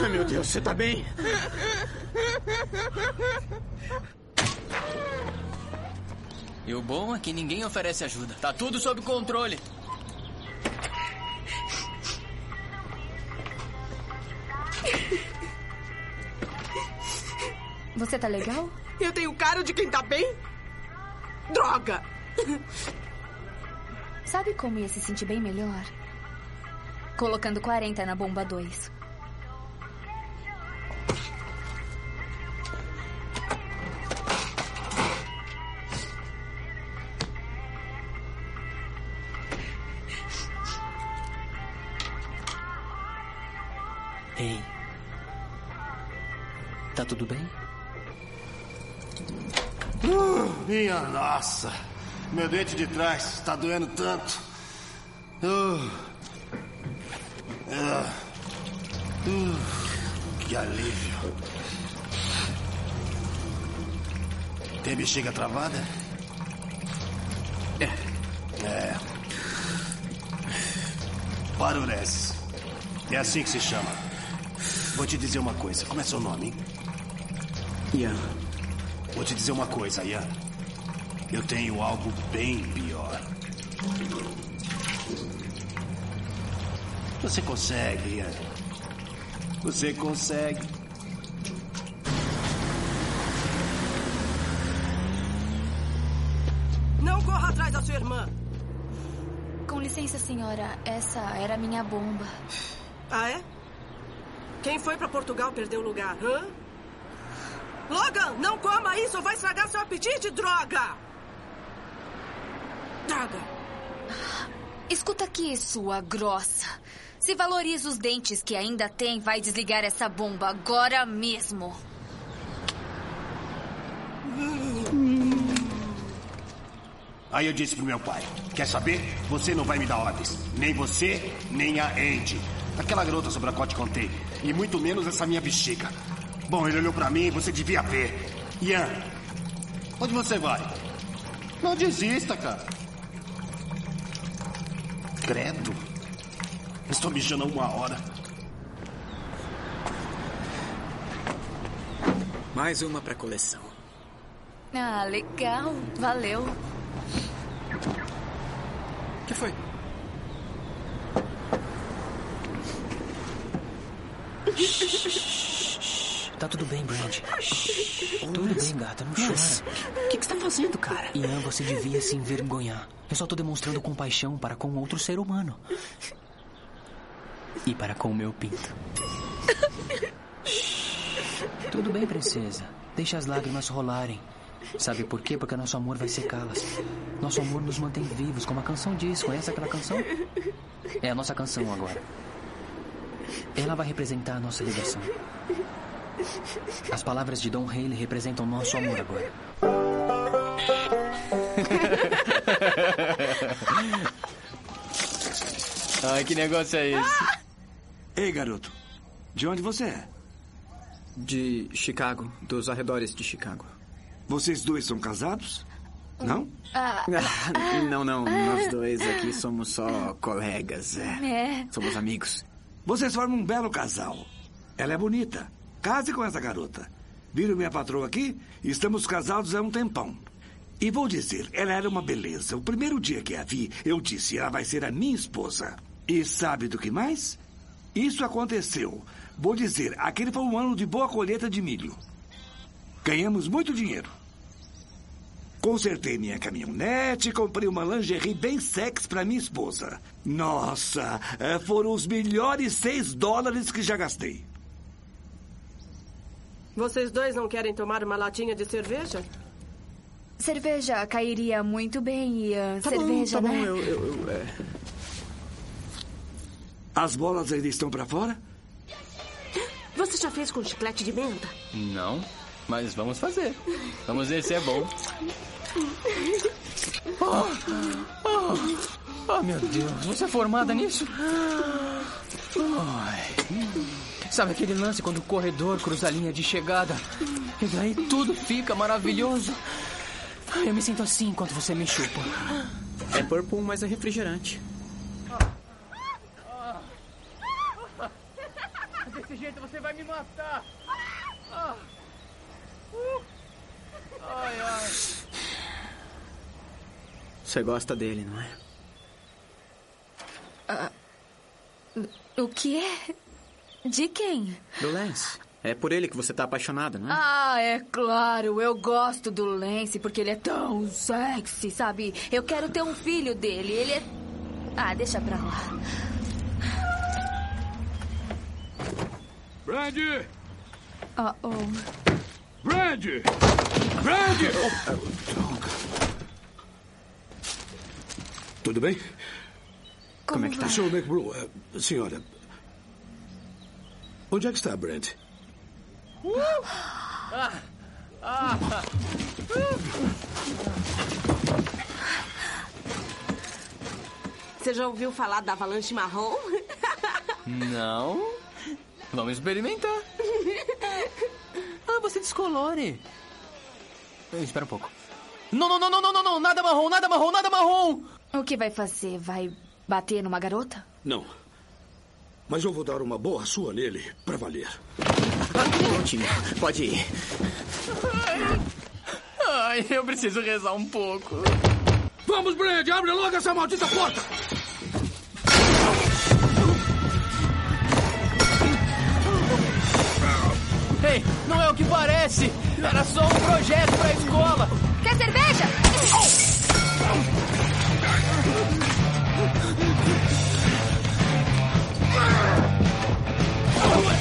Ai, meu Deus, você tá bem? E o bom é que ninguém oferece ajuda. Tá tudo sob controle. Você tá legal? Eu tenho cara de quem tá bem? Droga! Sabe como ia se sentir bem melhor? Colocando 40 na bomba 2. Ei. Tá tudo bem? Uh, minha nossa. Meu dente de trás está doendo tanto. Uh. Uh. Que alívio. Tem bexiga travada? É. É. Parurese. É assim que se chama. Vou te dizer uma coisa. Como é seu nome, hein? Ian. Vou te dizer uma coisa, Ian. Eu tenho algo bem pior. Você consegue, Ian. Você consegue. Não corra atrás da sua irmã. Com licença, senhora. Essa era a minha bomba. Ah, é? Quem foi pra Portugal perdeu o lugar, hã? Logan, não coma isso ou vai estragar seu apetite, droga! Droga! Escuta aqui, sua grossa. Se valoriza os dentes que ainda tem, vai desligar essa bomba agora mesmo. Aí eu disse pro meu pai: Quer saber? Você não vai me dar ordens. Nem você, nem a Andy. Aquela garota sobre a qual te contei. E muito menos essa minha bexiga. Bom, ele olhou pra mim e você devia ver. Ian, onde você vai? Não desista, cara. Credo. Estou mijando há uma hora. Mais uma pra coleção. Ah, legal. Valeu. O que foi? Tá tudo bem, Brand. Tudo bem, gata, não chora. O que, que você tá fazendo, cara? Ian, você devia se envergonhar. Eu só tô demonstrando compaixão para com outro ser humano. E para com o meu pinto. Tudo bem, princesa. Deixa as lágrimas rolarem. Sabe por quê? Porque nosso amor vai secá-las. Nosso amor nos mantém vivos, como a canção diz. Conhece aquela canção? É a nossa canção agora. Ela vai representar a nossa ligação. As palavras de Don Haley representam nosso amor agora. (laughs) Ai, que negócio é esse? Ei, garoto. De onde você é? De Chicago, dos arredores de Chicago. Vocês dois são casados? Não? Ah, (laughs) não, não. Nós dois aqui somos só colegas. É. É. Somos amigos. Vocês formam um belo casal. Ela é bonita. Case com essa garota. Viram minha patroa aqui? Estamos casados há um tempão. E vou dizer, ela era uma beleza. O primeiro dia que a vi, eu disse, ela vai ser a minha esposa. E sabe do que mais? Isso aconteceu. Vou dizer, aquele foi um ano de boa colheita de milho. Ganhamos muito dinheiro. Consertei minha caminhonete, comprei uma lingerie bem sexy para minha esposa. Nossa, eh, foram os melhores seis dólares que já gastei. Vocês dois não querem tomar uma latinha de cerveja? Cerveja cairia muito bem, Ian. Tá bom, Cerveja, tá bom, né? eu- eu- é. As bolas ainda estão para fora? Você já fez com chiclete de menta? Não, mas vamos fazer. Vamos ver se é bom. Oh, oh, oh, meu Deus, você é formada nisso? Ai. Sabe aquele lance quando o corredor cruza a linha de chegada? E daí tudo fica maravilhoso. Eu me sinto assim enquanto você me chupa. É purple, mas é refrigerante. Desse jeito você vai me matar. Ai, ai. Você gosta dele, não é? Ah, o que é? De quem? Do Lance. É por ele que você tá apaixonado, não é? Ah, é claro, eu gosto do Lance porque ele é tão sexy, sabe? Eu quero ter um filho dele. Ele é. Ah, deixa pra lá. Brad! Oh, oh. Brad! Brad! Tudo bem? Como é que tá? Sr. McBrew, eh, senhora. Onde é que está, Brent? Ah. Ah. Você já ouviu falar da avalanche marrom? Não? Vamos experimentar. Ah, você descolore. Espera um pouco. Não, não, não, não, não, não, não, nada marrom, nada marrom, nada marrom. O que vai fazer? Vai bater numa garota? Não. Mas eu vou dar uma boa sua nele para valer. Ótimo, pode ir. Ai, eu preciso rezar um pouco. Vamos, Brad, abre logo essa maldita porta! Ei, não é o que parece. Era só um projeto pra escola. Quer cerveja? Oh,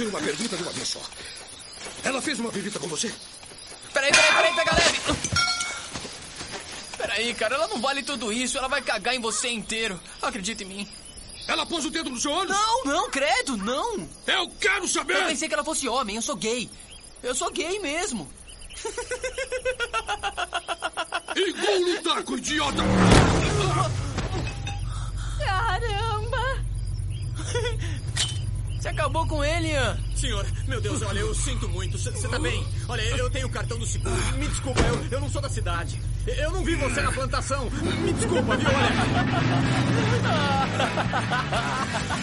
fazer uma pergunta de uma vez só. Ela fez uma visita com você? Peraí, peraí, peraí, pega leve. Peraí, cara, ela não vale tudo isso. Ela vai cagar em você inteiro. Acredita em mim. Ela pôs o dedo no seu olho? Não, não, credo, não. Eu quero saber! Eu pensei que ela fosse homem, eu sou gay. Eu sou gay mesmo. (laughs) Igual lutar com idiota! Caramba! Você acabou com ele, Ian. Senhor, meu Deus, olha, eu sinto muito. Você tá bem? Olha, eu tenho o cartão do seguro. Me desculpa, eu, eu não sou da cidade. Eu não vi você na plantação. Me desculpa, viu? Olha.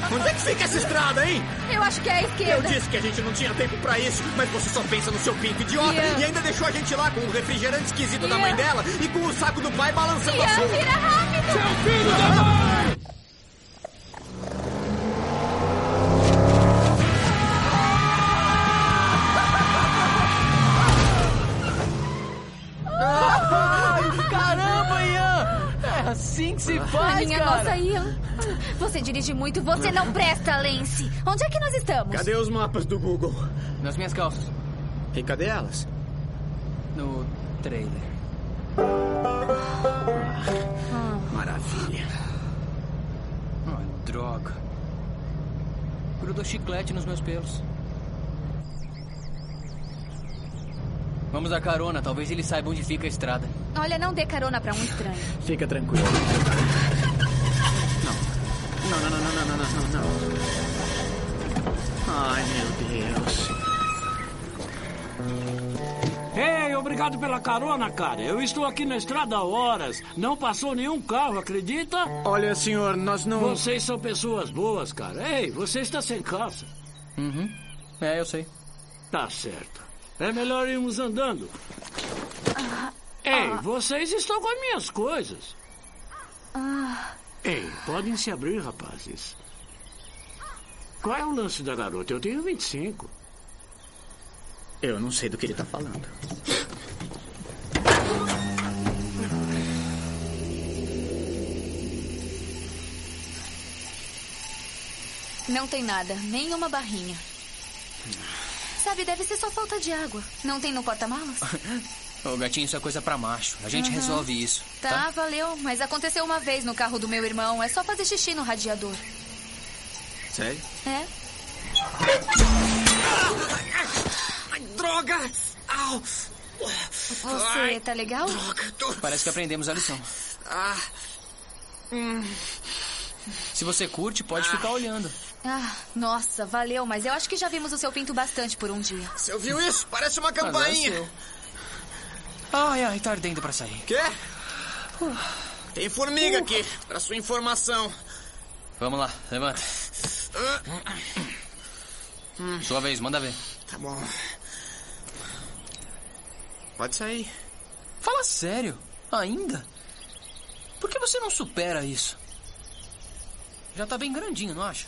(laughs) Onde é que fica essa estrada, hein? Eu acho que é a Eu esquerda. disse que a gente não tinha tempo pra isso, mas você só pensa no seu pinto idiota Ian. e ainda deixou a gente lá com o refrigerante esquisito da Ian. mãe dela e com o saco do pai balançando a Ian, sua. vira rápido! Seu filho da mãe! Caramba, Ian! É assim que se A faz, minha cara. nossa, Ian. Você dirige muito, você não presta, Lance. Onde é que nós estamos? Cadê os mapas do Google? Nas minhas calças. E cadê elas? No trailer. Maravilha. Ah, droga. Grudou chiclete nos meus pelos. Vamos dar carona, talvez ele saiba onde fica a estrada. Olha, não dê carona pra um estranho. (laughs) Fica tranquilo. Não. Não, não, não, não, não, não, não, não. Ai, meu Deus. Ei, obrigado pela carona, cara. Eu estou aqui na estrada há horas. Não passou nenhum carro, acredita? Olha, senhor, nós não. Vocês são pessoas boas, cara. Ei, você está sem calça. Uhum. É, eu sei. Tá certo. É melhor irmos andando. Ei, vocês estão com as minhas coisas. Ah, Ei, podem se abrir, rapazes. Qual é o lance da garota? Eu tenho 25. Eu não sei do que ele tá falando. não tem nada, nenhuma barrinha. Sabe, deve ser só falta de água. Não tem no porta-malas? (laughs) Ô, gatinho, isso é coisa pra macho. A gente Aham. resolve isso. Tá, valeu. Mas aconteceu uma vez no carro do meu irmão. É só fazer xixi no radiador. Sério? É? Ai, droga! Au! Você tá legal? Parece que aprendemos a lição. Ah. Hum. Se você curte, pode ficar olhando. Ah, nossa, valeu. Mas eu acho que já vimos o seu pinto bastante por um dia. Você ouviu isso? Parece uma é campainha. Ai, ai, tá ardendo pra sair. Quê? Tem formiga aqui, pra sua informação. Vamos lá, levanta. Sua vez, manda ver. Tá bom. Pode sair. Fala sério. Ainda? Por que você não supera isso? Já tá bem grandinho, não acha?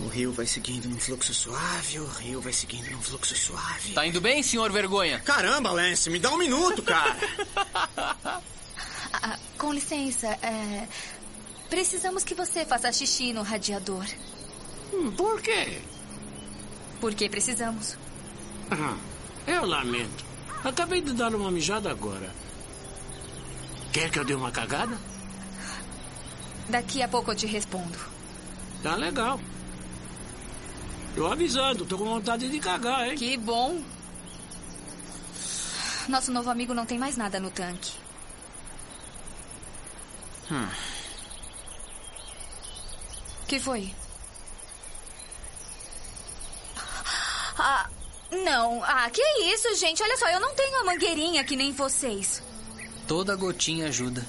O rio vai seguindo num fluxo suave, o rio vai seguindo num fluxo suave. Tá indo bem, senhor vergonha? Caramba, Lance, me dá um minuto, cara. (laughs) Ah, com licença, é... Precisamos que você faça xixi no radiador. Hum, Por quê? Porque precisamos. Ah, eu lamento. Acabei de dar uma mijada agora. Quer que eu dê uma cagada? Daqui a pouco eu te respondo. Tá legal. Tô avisando, tô com vontade de cagar, hein? Que bom. Nosso novo amigo não tem mais nada no tanque. Hum. que foi? Ah, não. Ah, que isso, gente? Olha só, eu não tenho a mangueirinha que nem vocês. Toda gotinha ajuda.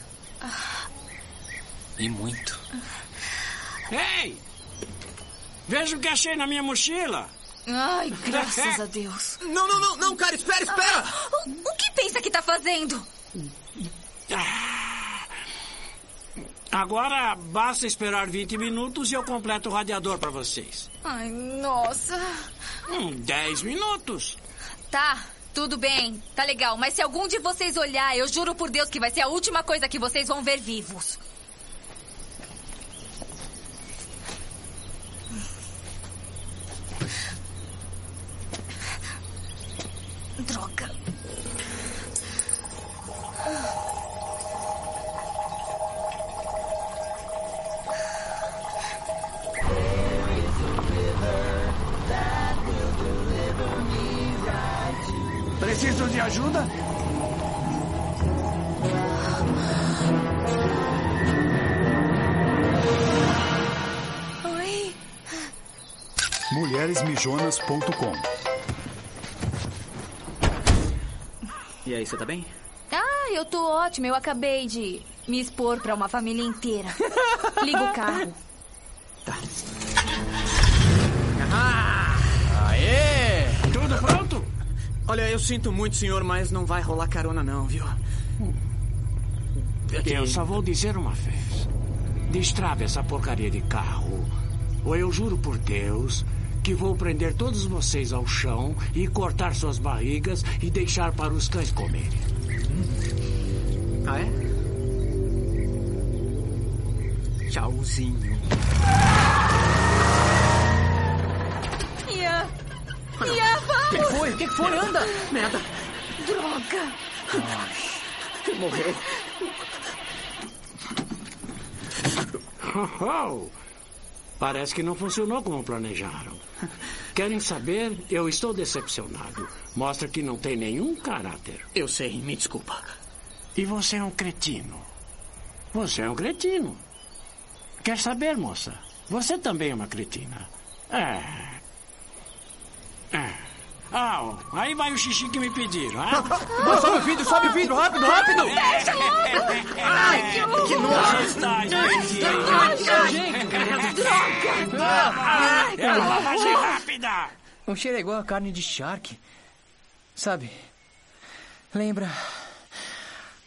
E muito. Ei! Veja o que achei na minha mochila. Ai, (laughs) graças a Deus. Não, não, não, não, cara, espera, espera! O, o que pensa que tá fazendo? Agora basta esperar 20 minutos e eu completo o radiador para vocês. Ai, nossa. Hum, 10 minutos. Tá, Tudo bem, tá legal, mas se algum de vocês olhar, eu juro por Deus que vai ser a última coisa que vocês vão ver vivos. Droga. Preciso de ajuda? Oi. Mulheresmijonas.com E aí, você tá bem? Ah, eu tô ótima. Eu acabei de me expor pra uma família inteira. Liga o carro. Aê! Tudo pronto? Olha, eu sinto muito, senhor, mas não vai rolar carona não, viu? Eu só vou dizer uma vez. Destrave essa porcaria de carro. Ou eu juro por Deus que vou prender todos vocês ao chão e cortar suas barrigas e deixar para os cães comerem. Ah, é? Tchauzinho. Ian! Ian! O que foi? O que foi? Anda! Merda! Droga! Morreu. Oh, oh. Parece que não funcionou como planejaram. Querem saber? Eu estou decepcionado. Mostra que não tem nenhum caráter. Eu sei, me desculpa. E você é um cretino. Você é um cretino. Quer saber, moça? Você também é uma cretina. É. É. Ah, aí vai o xixi que me pediram. Ah? (laughs) Sobe o vidro, sobe o vidro, rápido, rápido! (laughs) Deixa logo! Ai, que horror! Que nojo! Droga! É uma lavagem rápida! O cheiro é igual a carne de charque. Sabe? Lembra?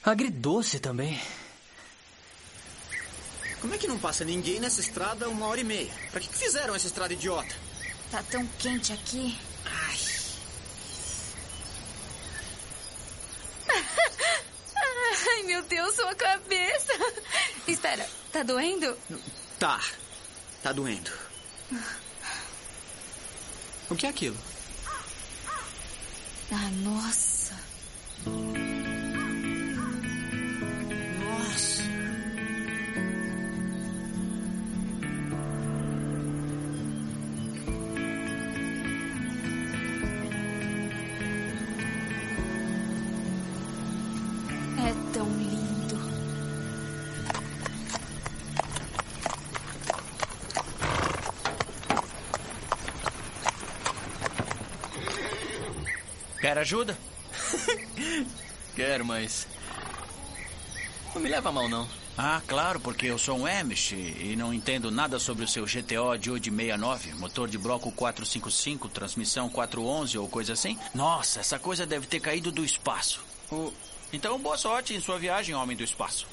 Agridoce também. Como é que não passa ninguém nessa estrada uma hora e meia? Pra que, que fizeram essa estrada idiota? Tá tão quente aqui. Ai, meu Deus, sua cabeça. (laughs) Espera, tá doendo? Tá. Tá doendo. O que é aquilo? Ah, nossa. Nossa. Quer ajuda? (laughs) Quero, mas. Não me leva a mal, não. Ah, claro, porque eu sou um Amish e não entendo nada sobre o seu GTO de 69, motor de bloco 455, transmissão 411 ou coisa assim. Nossa, essa coisa deve ter caído do espaço. Então, boa sorte em sua viagem, homem do espaço.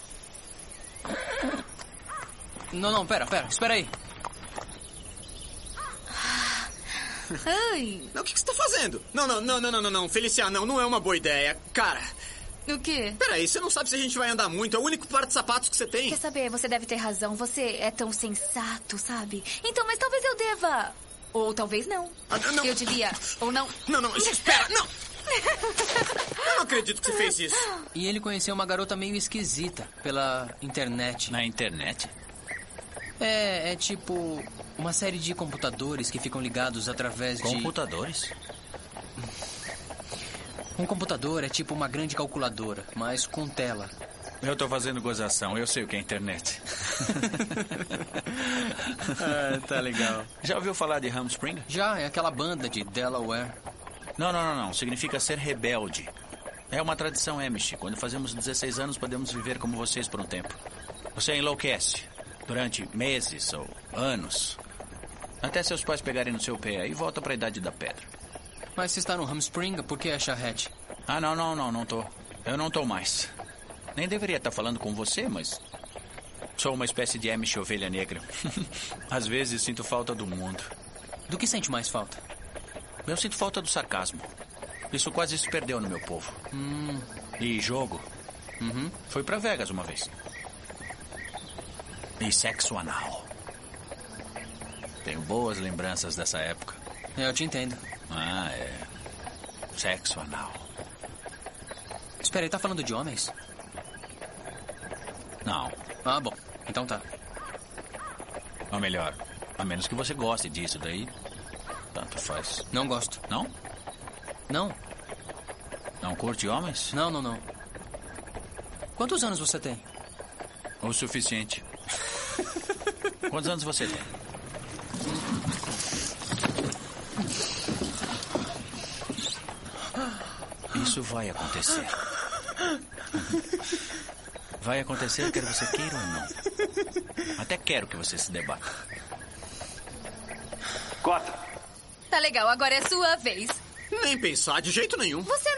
Não, não, pera, pera, espera aí. Ai. Não, o que, que você tá fazendo? Não, não, não, não, não, não, não. Feliciano, não, não é uma boa ideia. Cara, O quê? peraí, você não sabe se a gente vai andar muito. É o único par de sapatos que você tem. Quer saber? Você deve ter razão. Você é tão sensato, sabe? Então, mas talvez eu deva. Ou talvez não. Eu devia. Ou não. Não, não, espera, não! Eu não acredito que você fez isso. E ele conheceu uma garota meio esquisita pela internet. Na internet? É, é tipo uma série de computadores que ficam ligados através de. Computadores? Um computador é tipo uma grande calculadora, mas com tela. Eu tô fazendo gozação, eu sei o que é internet. (laughs) ah, tá legal. Já ouviu falar de Hamspring? Já, é aquela banda de Delaware. Não, não, não, não. Significa ser rebelde. É uma tradição Amish. Quando fazemos 16 anos, podemos viver como vocês por um tempo. Você enlouquece durante meses ou anos. Até seus pais pegarem no seu pé e volta para a idade da pedra. Mas se está no Hamspring, por que é charrete? Ah, não, não, não, não tô. Eu não tô mais. Nem deveria estar falando com você, mas. Sou uma espécie de Amish ovelha negra. (laughs) Às vezes sinto falta do mundo. Do que sente mais falta? Eu sinto falta do sarcasmo. Isso quase se perdeu no meu povo. Hum. E jogo. Uhum. Fui pra Vegas uma vez. E sexo anal. Tenho boas lembranças dessa época. Eu te entendo. Ah, é. Sexo anal. Espera aí, tá falando de homens? Não. Ah, bom. Então tá. Ou melhor, a menos que você goste disso daí. Tanto faz. Não gosto. Não? Não. Não curte homens? Não, não, não. Quantos anos você tem? O suficiente. (laughs) Quantos anos você tem? Isso vai acontecer. Vai acontecer, quer você queira ou não. Até quero que você se debata. Cota. Tá legal, agora é sua vez. Nem pensar, de jeito nenhum. Você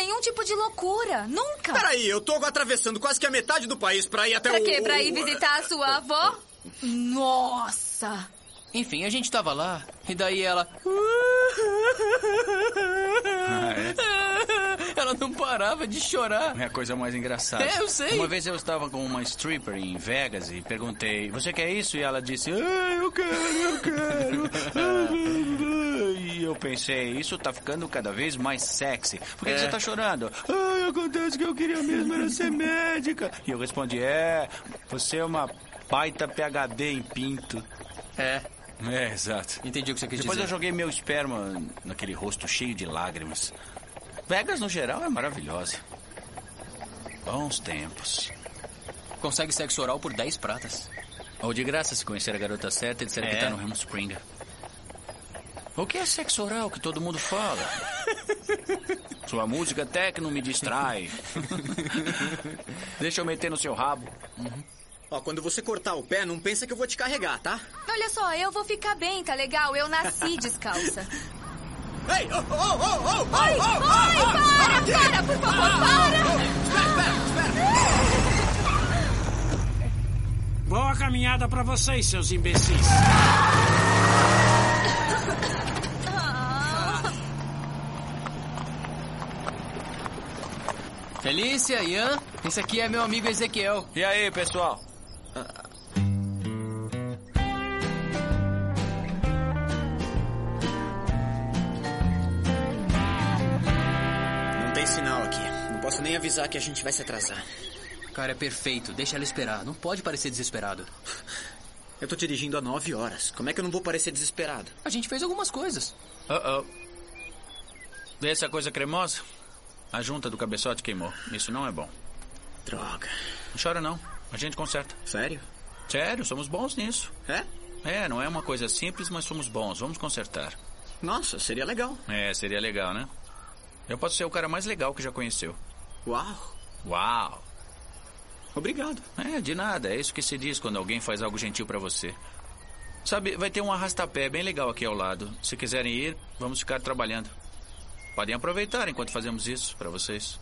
nenhum tipo de loucura. Nunca. Peraí, eu tô atravessando quase que a metade do país pra ir até Pra o... quê? Pra ir visitar a sua avó? Nossa! Enfim, a gente tava lá, e daí ela. Ah, é? Ela não parava de chorar. É a coisa mais engraçada. É, eu sei. Uma vez eu estava com uma stripper em Vegas e perguntei: Você quer isso? E ela disse: ah, Eu quero, eu quero. (laughs) Eu pensei: Isso tá ficando cada vez mais sexy. Por que, É. que você tá chorando? Ah, acontece que eu queria mesmo era ser médica. E eu respondi: É, você é uma baita PHD em pinto. É. É, exato. Entendi o que você quis Depois dizer. eu joguei meu esperma naquele rosto cheio de lágrimas. Vegas, no geral, é maravilhosa. Bons tempos. Consegue sexo oral por 10 pratas. Ou de graça se conhecer a garota certa e disser que É. tá no Ramo Springer. O que é sexo oral que todo mundo fala? Sua música techno me distrai. Deixa eu meter no seu rabo. Ó, quando você cortar o pé, não pensa que eu vou te carregar, tá? Olha só, eu vou ficar bem, tá legal? Eu nasci descalça. Ei, oh, oh, oh, oh, oh, Oi, oh, oi, oh, para, oh, para, por favor, para! Boa caminhada pra vocês, seus imbecis. Felícia, Ian, esse aqui é meu amigo Ezequiel. E aí, pessoal? Não tem sinal aqui. Não posso nem avisar que a gente vai se atrasar. Cara, é perfeito. Deixa ela esperar. Não pode parecer desesperado. Eu tô dirigindo há nove horas. Como é que eu não vou parecer desesperado? A gente fez algumas coisas. Uh-oh. Vê essa coisa cremosa? A junta do cabeçote queimou. Isso não é bom. Droga. Não chora não. A gente conserta. Sério? Sério, somos bons nisso. É? É, não é uma coisa simples, mas somos bons. Vamos consertar. Nossa, seria legal. É, seria legal, né? Eu posso ser o cara mais legal que já conheceu. Uau. Uau. Obrigado. É, de nada. É isso que se diz quando alguém faz algo gentil pra você. Sabe, vai ter um arrastapé bem legal aqui ao lado. Se quiserem ir, vamos ficar trabalhando. Podem aproveitar enquanto fazemos isso pra vocês.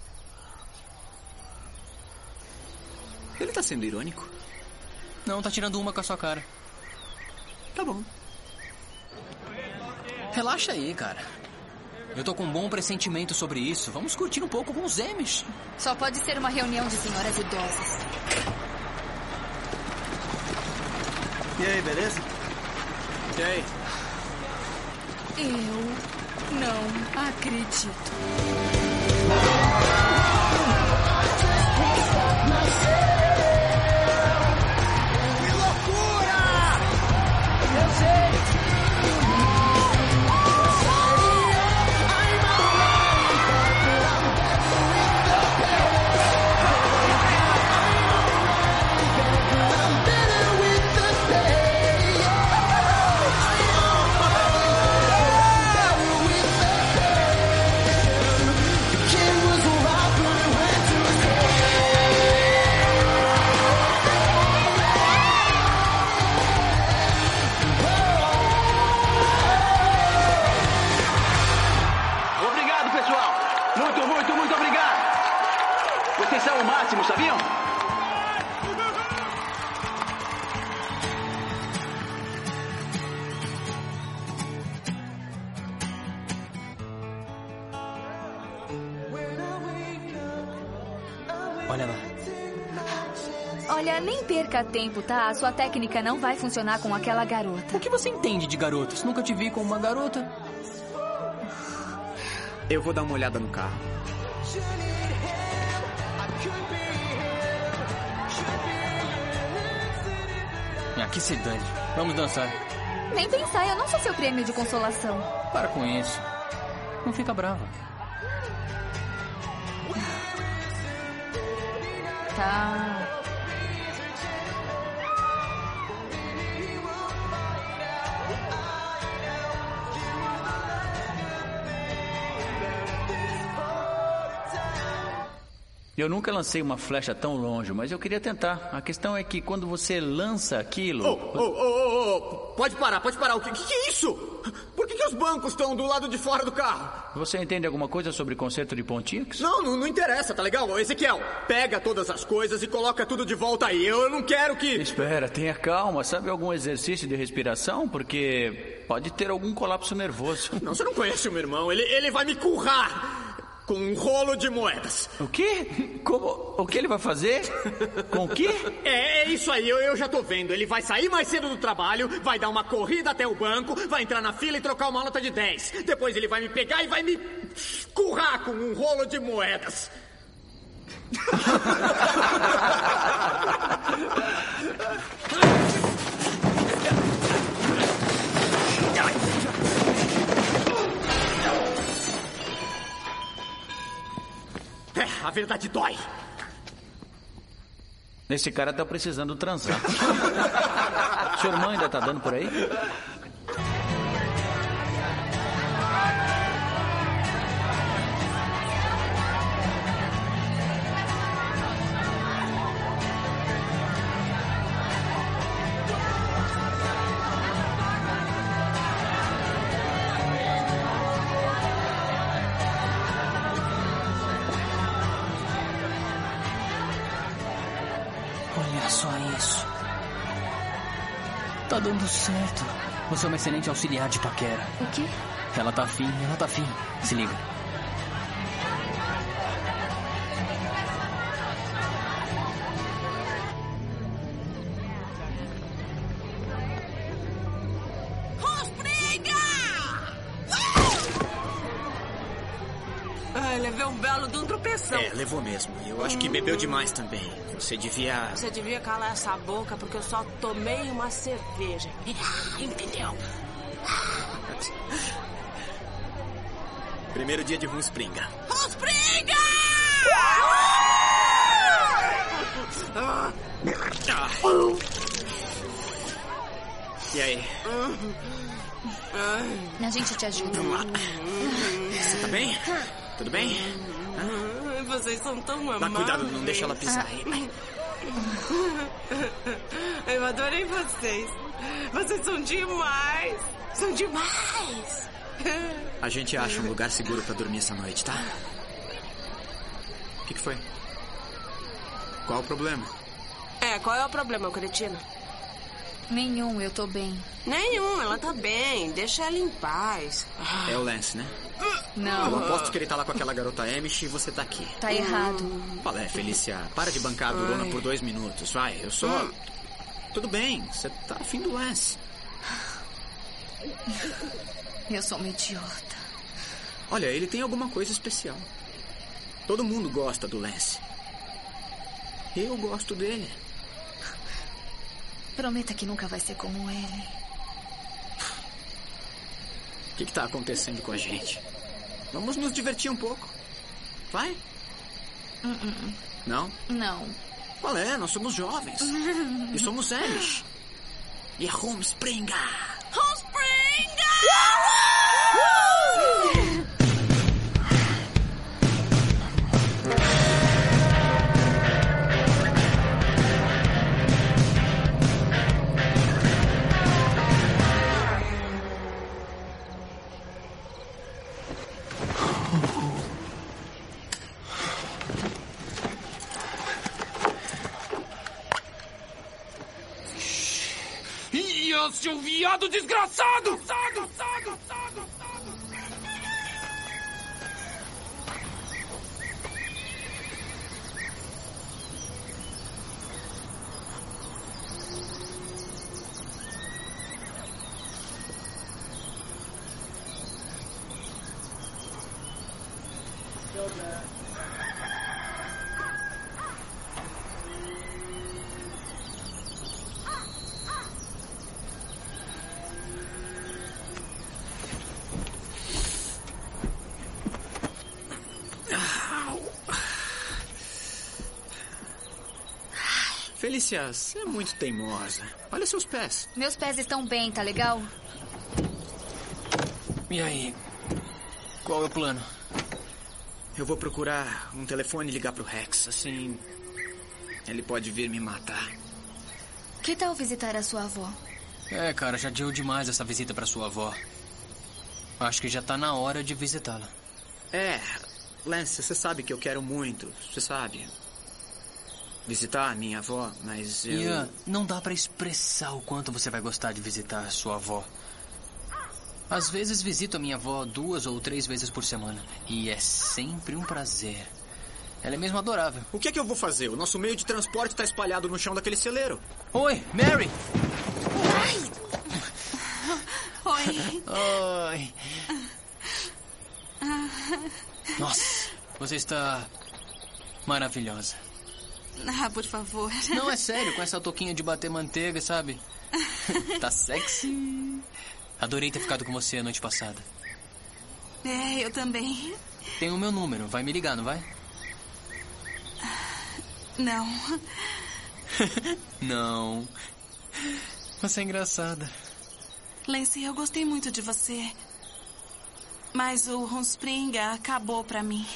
Ele tá sendo irônico? Não, tá tirando uma com a sua cara. Tá bom. Relaxa aí, cara. Eu tô com um bom pressentimento sobre isso. Vamos curtir um pouco com os Emmys. Só pode ser uma reunião de senhoras idosas. E aí, beleza? E aí? Eu não acredito. Olha lá. Olha, nem perca tempo, tá? A sua técnica não vai funcionar com aquela garota. O que você entende de garotas? Nunca te vi com uma garota. Eu vou dar uma olhada no carro. Ah, que se dane. Vamos dançar. Nem pensar, eu não sou seu prêmio de consolação. Para com isso. Não fica brava. Eu nunca lancei uma flecha tão longe, mas eu queria tentar. A questão é que quando você lança aquilo. Ô, ô, ô, ô, ô, pode parar, pode parar. O que que é isso? Os bancos estão do lado de fora do carro? Você entende alguma coisa sobre conserto de pontinhos? Não, não, não interessa, tá legal? Ezequiel, pega todas as coisas e coloca tudo de volta aí. Eu não quero que. Espera, tenha calma. Sabe algum exercício de respiração? Porque pode ter algum colapso nervoso. Não, você não conhece o meu irmão. Ele, ele vai me currar com um rolo de moedas. O quê? Como? O que ele vai fazer? Com o quê? É, é isso aí, eu, eu já tô vendo. Ele vai sair mais cedo do trabalho, vai dar uma corrida até o banco, vai entrar na fila e trocar uma nota de 10. Depois ele vai me pegar e vai me currar com um rolo de moedas. (laughs) É, a verdade dói. Esse cara tá precisando transar. (laughs) Sua irmã ainda tá dando por aí? Certo. Você é uma excelente auxiliar de paquera. O quê? Ela tá afim, ela tá afim. Se liga. Levou mesmo. Eu acho que bebeu demais também. Você devia. Você devia calar essa boca porque eu só tomei uma cerveja. Entendeu? Primeiro dia de Rumspringa. Rumspringa! E aí? A gente te ajuda. Você tá bem? Tudo bem? Vocês são tão amáveis. Dá cuidado, não deixa ela pisar aí. (laughs) Eu adorei vocês. Vocês são demais. São demais. A gente acha um lugar seguro pra dormir essa noite, tá? O que, que foi? Qual o problema? É, qual é o problema, cretino? Nenhum, eu tô bem. Nenhum, ela tá bem. Deixa ela em paz. É o Lance, né? Não. Eu aposto que ele tá lá com aquela garota Amish e você tá aqui. Tá errado. Qual é, Felícia? Para de bancar a Durona por dois minutos, vai. Eu só... Tudo bem, você tá afim do Lance. Eu sou uma idiota. Olha, ele tem alguma coisa especial. Todo mundo gosta do Lance. Eu gosto dele. Prometa que nunca vai ser como ele. O que, que tá acontecendo com a gente? Vamos nos divertir um pouco. Vai? Uh-uh. Não? Não. Qual é? Nós somos jovens. (laughs) e somos Amish. E é Rumspringa. Ian, seu viado desgraçado! Felícia, você é muito teimosa. Olha seus pés. Meus pés estão bem, tá legal? E aí? Qual é o plano? Eu vou procurar um telefone e ligar pro Rex. Assim. Ele pode vir me matar. Que tal visitar a sua avó? É, cara, já deu demais essa visita pra sua avó. Acho que já tá na hora de visitá-la. É, Lance, você sabe que eu quero muito. Você sabe. Visitar a minha avó, mas eu. Ian, não dá pra expressar o quanto você vai gostar de visitar a sua avó. Às vezes visito a minha avó duas ou três vezes por semana. E é sempre um prazer. Ela é mesmo adorável. O que é que eu vou fazer? O nosso meio de transporte tá espalhado no chão daquele celeiro. Oi, Mary! Oi. Oi. Nossa, você está maravilhosa. (laughs) Ah, por favor. Não, é sério, com essa touquinha de bater manteiga, sabe? (laughs) Tá sexy. Adorei ter ficado com você a noite passada. É, eu também. Tem o meu número, vai me ligar, não vai? Não. (laughs) Não. Você é engraçada. Lacey, eu gostei muito de você. Mas o Homespring acabou pra mim.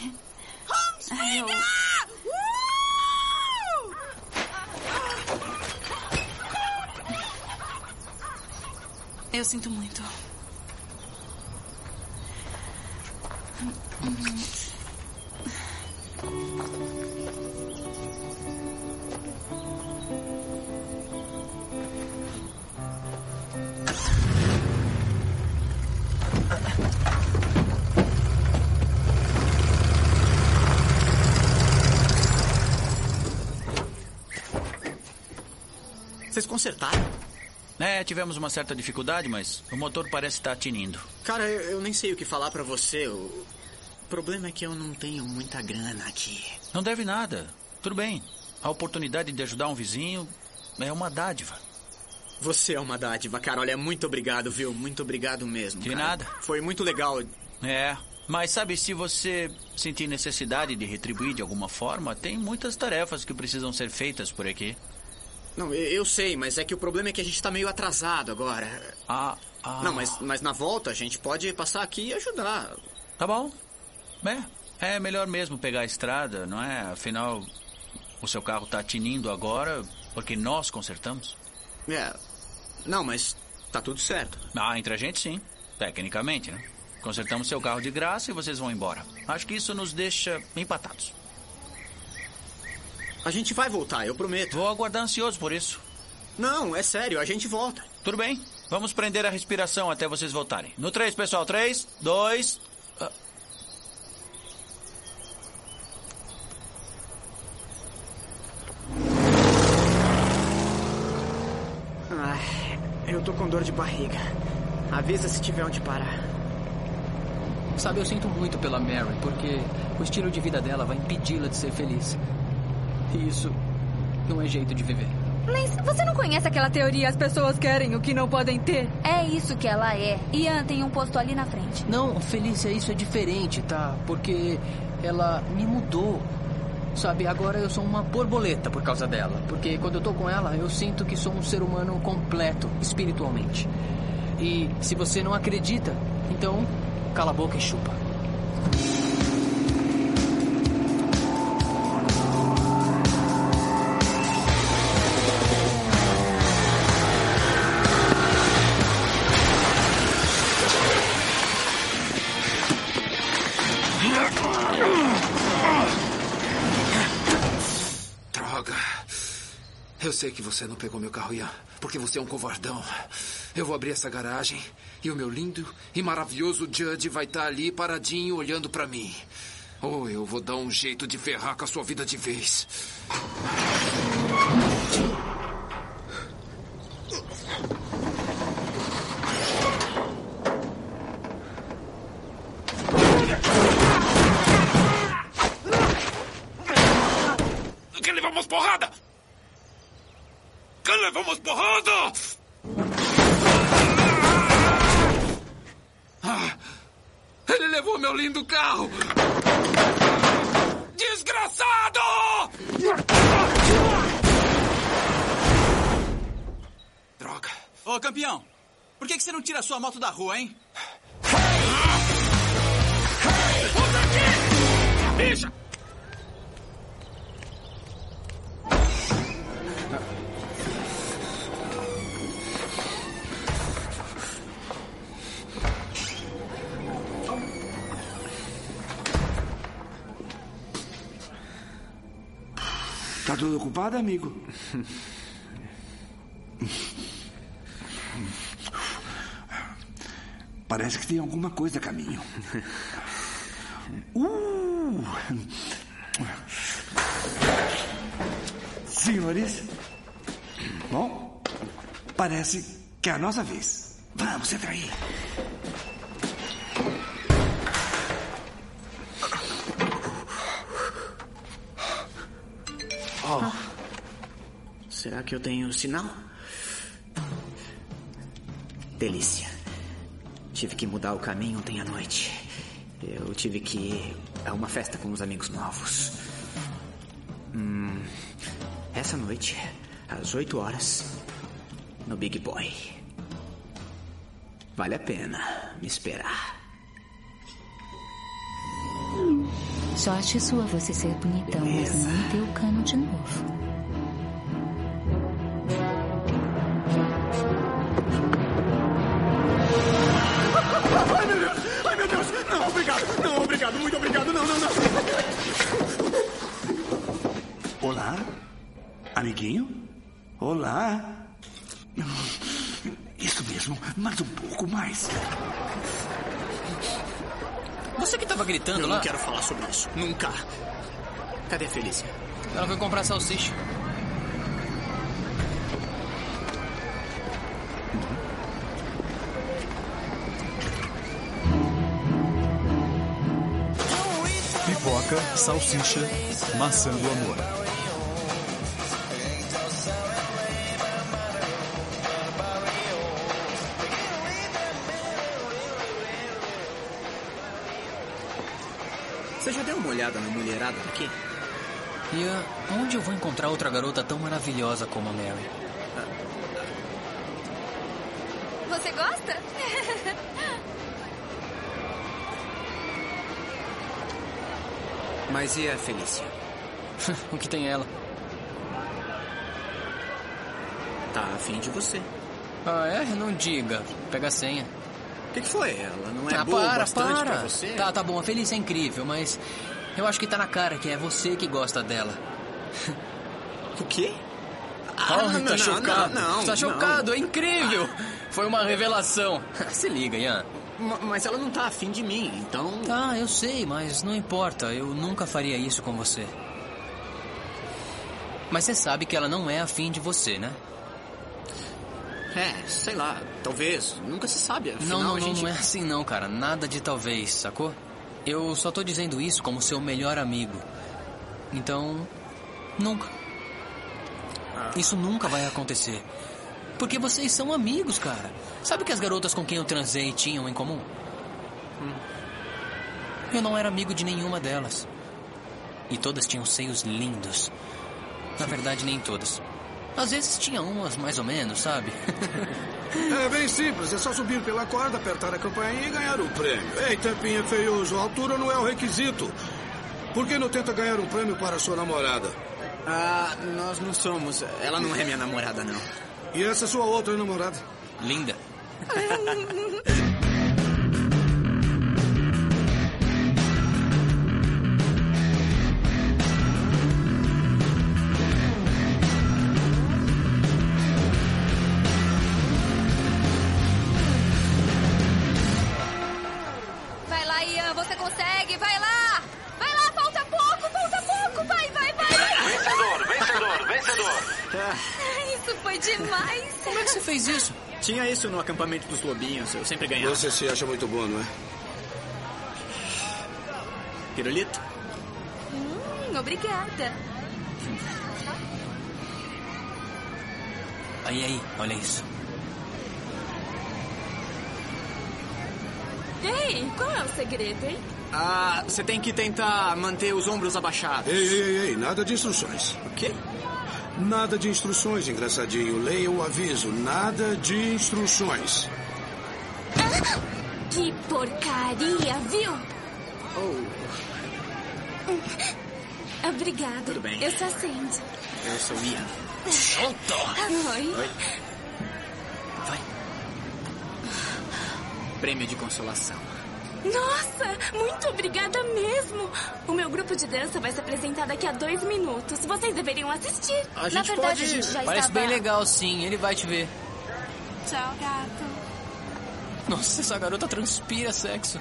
Homespring! Eu sinto muito. Vocês consertaram? É, tivemos uma certa dificuldade, mas o motor parece estar tinindo. Cara, eu, eu nem sei o que falar pra você. O problema é que eu não tenho muita grana aqui. Não deve nada. Tudo bem. A oportunidade de ajudar um vizinho é uma dádiva. Você é uma dádiva, cara. Olha, muito obrigado, viu? Muito obrigado mesmo. De cara. nada. Foi muito legal. É, mas sabe, se você sentir necessidade de retribuir de alguma forma, tem muitas tarefas que precisam ser feitas por aqui. Não, eu, sei, mas é que o problema é que a gente tá meio atrasado agora. Ah, ah. Não, mas, mas na volta a gente pode passar aqui e ajudar. Tá bom. É, é melhor mesmo pegar a estrada, não é? Afinal, o seu carro tá tinindo agora porque nós consertamos. É. Não, mas tá tudo certo. Ah, entre a gente sim. Tecnicamente, né? Consertamos seu carro de graça e vocês vão embora. Acho que isso nos deixa empatados. A gente vai voltar, eu prometo. Vou aguardar ansioso por isso. Não, é sério, a gente volta. Tudo bem. Vamos prender a respiração até vocês voltarem. No 3, pessoal. 3, 2. Ai, eu tô com dor de barriga. Avisa se tiver onde parar. Sabe, eu sinto muito pela Mary, porque o estilo de vida dela vai impedi-la de ser feliz. E isso não é jeito de viver. Lance, você não conhece aquela teoria as pessoas querem o que não podem ter? É isso que ela é. Ian tem um posto ali na frente. Não, Felícia, isso é diferente, tá? Porque ela me mudou. Sabe, agora eu sou uma borboleta por causa dela. Porque quando eu tô com ela, eu sinto que sou um ser humano completo, espiritualmente. E se você não acredita, então cala a boca e chupa. sei que você não pegou meu carro, Ian, porque você é um covardão. Eu vou abrir essa garagem e o meu lindo e maravilhoso Judge vai estar ali paradinho olhando para mim. Ou eu vou dar um jeito de ferrar com a sua vida de vez. Quer levar umas porradas? Ah, ele levou meu lindo carro! Desgraçado! Droga. Ô, campeão, por que, que você não tira a sua moto da rua, hein? Bicha! Tá tudo ocupado, amigo? Parece que tem alguma coisa a caminho. Uh! Senhores, bom, parece que é a nossa vez. Vamos, entra aí. Oh. Será que eu tenho sinal? Delícia. Tive que mudar o caminho ontem à noite. Eu tive que ir a uma festa com os amigos novos. Hum, essa noite, às 8 horas, no Big Boy. Vale a pena me esperar. Sorte sua você ser bonitão, mas não ter o cano de novo. Ai, meu Deus! Ai, meu Deus! Não, obrigado! Não, obrigado! Muito obrigado! Não, não, não! Olá? Amiguinho? Olá? Isso mesmo, mais um pouco mais. Você que tava gritando Eu lá? não quero falar sobre isso. Nunca. Cadê a Felícia? Ela foi comprar salsicha. Pipoca, salsicha, maçã do amor. E ah, onde eu vou encontrar outra garota tão maravilhosa como a Mary? Você gosta? Mas e a Felícia? (laughs) o que tem ela? Tá afim de você. Ah, é? Não diga. Pega a senha. O que, que foi? Ela não é ah, boa para, bastante para. pra você? Tá, tá bom. A Felícia é incrível, mas eu acho que tá na cara que é você que gosta dela. (laughs) O quê? Ah, não, tá não, chocado. não, não, tá não. chocado, é incrível. (laughs) Foi uma revelação. (laughs) Se liga, Ian. Ma- Mas ela não tá afim de mim, então. Tá, eu sei, mas não importa. Eu nunca faria isso com você. Mas você sabe que ela não é afim de você, né? É, sei lá, talvez. Nunca se sabe. Afinal, Não, não, não, gente... não é assim não, cara. Nada de talvez, sacou? Eu só tô dizendo isso como seu melhor amigo. Então, nunca. Isso nunca vai acontecer. Porque vocês são amigos, cara. Sabe o que as garotas com quem eu transei tinham em comum? Eu não era amigo de nenhuma delas. E todas tinham seios lindos. Na (laughs) verdade, nem todas. Às vezes tinha umas mais ou menos, sabe? (laughs) É bem simples, é só subir pela corda, apertar a campainha e ganhar o prêmio. Ei, tampinha feioso, a altura não é o requisito. Por que não tenta ganhar um prêmio para sua namorada? Ah, nós não somos. Ela não é minha namorada, não. E essa sua outra namorada? Linda. (laughs) Tinha isso no acampamento dos lobinhos. Eu sempre ganhava. Você se acha muito bom, não é? Pirulito? Hum, obrigada. Aí, aí, olha isso. Ei, qual é o segredo, hein? Ah, você tem que tentar manter os ombros abaixados. Ei, ei, ei, ei, nada de instruções. O quê? Nada de instruções, engraçadinho. Leia o aviso. Nada de instruções. Que porcaria, viu? Oh, Obrigada. Tudo bem. Eu sou a Sandy. eu sou Ian. Solto! Oi. Oi. Vai. Prêmio de consolação. Nossa, muito obrigada mesmo. O meu grupo de dança vai se apresentar daqui a dois minutos. Vocês deveriam assistir. A gente Na verdade, pode... a gente já Parece estava... bem legal, sim. Ele vai te ver. Tchau, gato. Nossa, essa garota transpira sexo.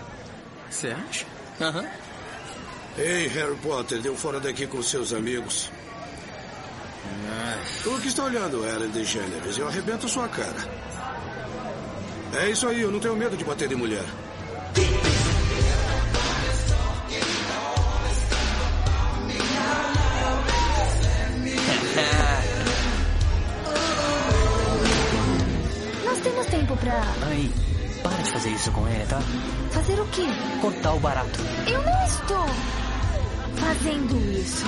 Você acha? Aham. Ei, Harry Potter, deu fora daqui com seus amigos. O que está olhando, Ellen DeGeneres? Eu arrebento sua cara. É isso aí, eu não tenho medo de bater em mulher. Tempo pra Aí, para de fazer isso com ele, tá? fazer o quê? Cortar o barato. Eu não estou fazendo isso.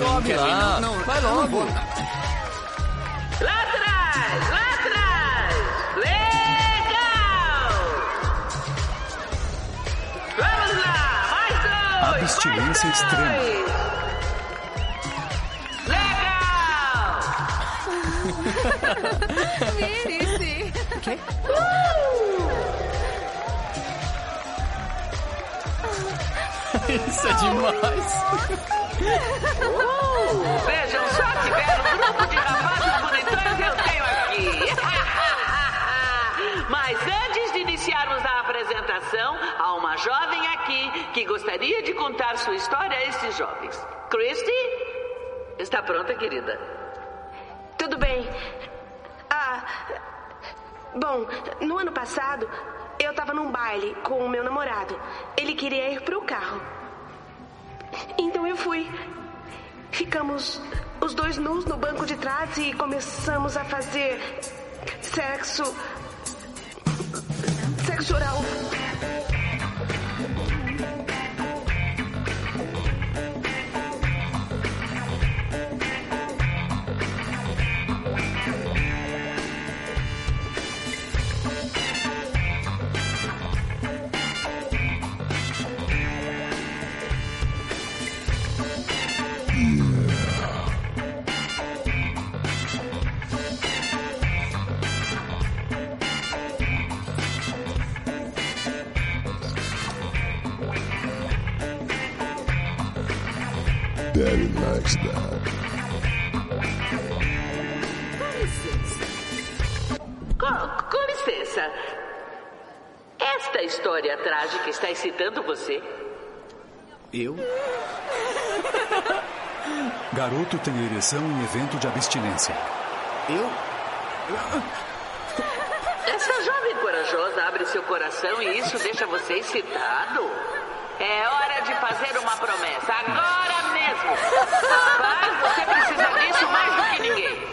Sobe lá. não, não, Vai logo. vou. Lá atrás, lá atrás. Legal! Vamos lá, mais dois. Abstinência mais dois. extrema. Legal! Vire-se. Quê? Isso é demais. Vejam só que belo grupo de rapazes bonitões eu tenho aqui. (laughs) Mas antes de iniciarmos a apresentação, há uma jovem aqui que gostaria de contar sua história a esses jovens. Christy? Está pronta, querida? Tudo bem. Ah. Bom, no ano passado, eu tava num baile com o meu namorado. Ele queria ir pro carro. Então eu fui. Ficamos os dois nus no banco de trás e começamos a fazer sexo. Sexo oral. That. Com, com licença. Esta história trágica está excitando você? Eu? Garoto tem ereção em evento de abstinência. Eu? Essa jovem corajosa abre seu coração e isso deixa você excitado? É hora de fazer uma promessa, agora mesmo. Rapaz, você precisa disso mais do que ninguém.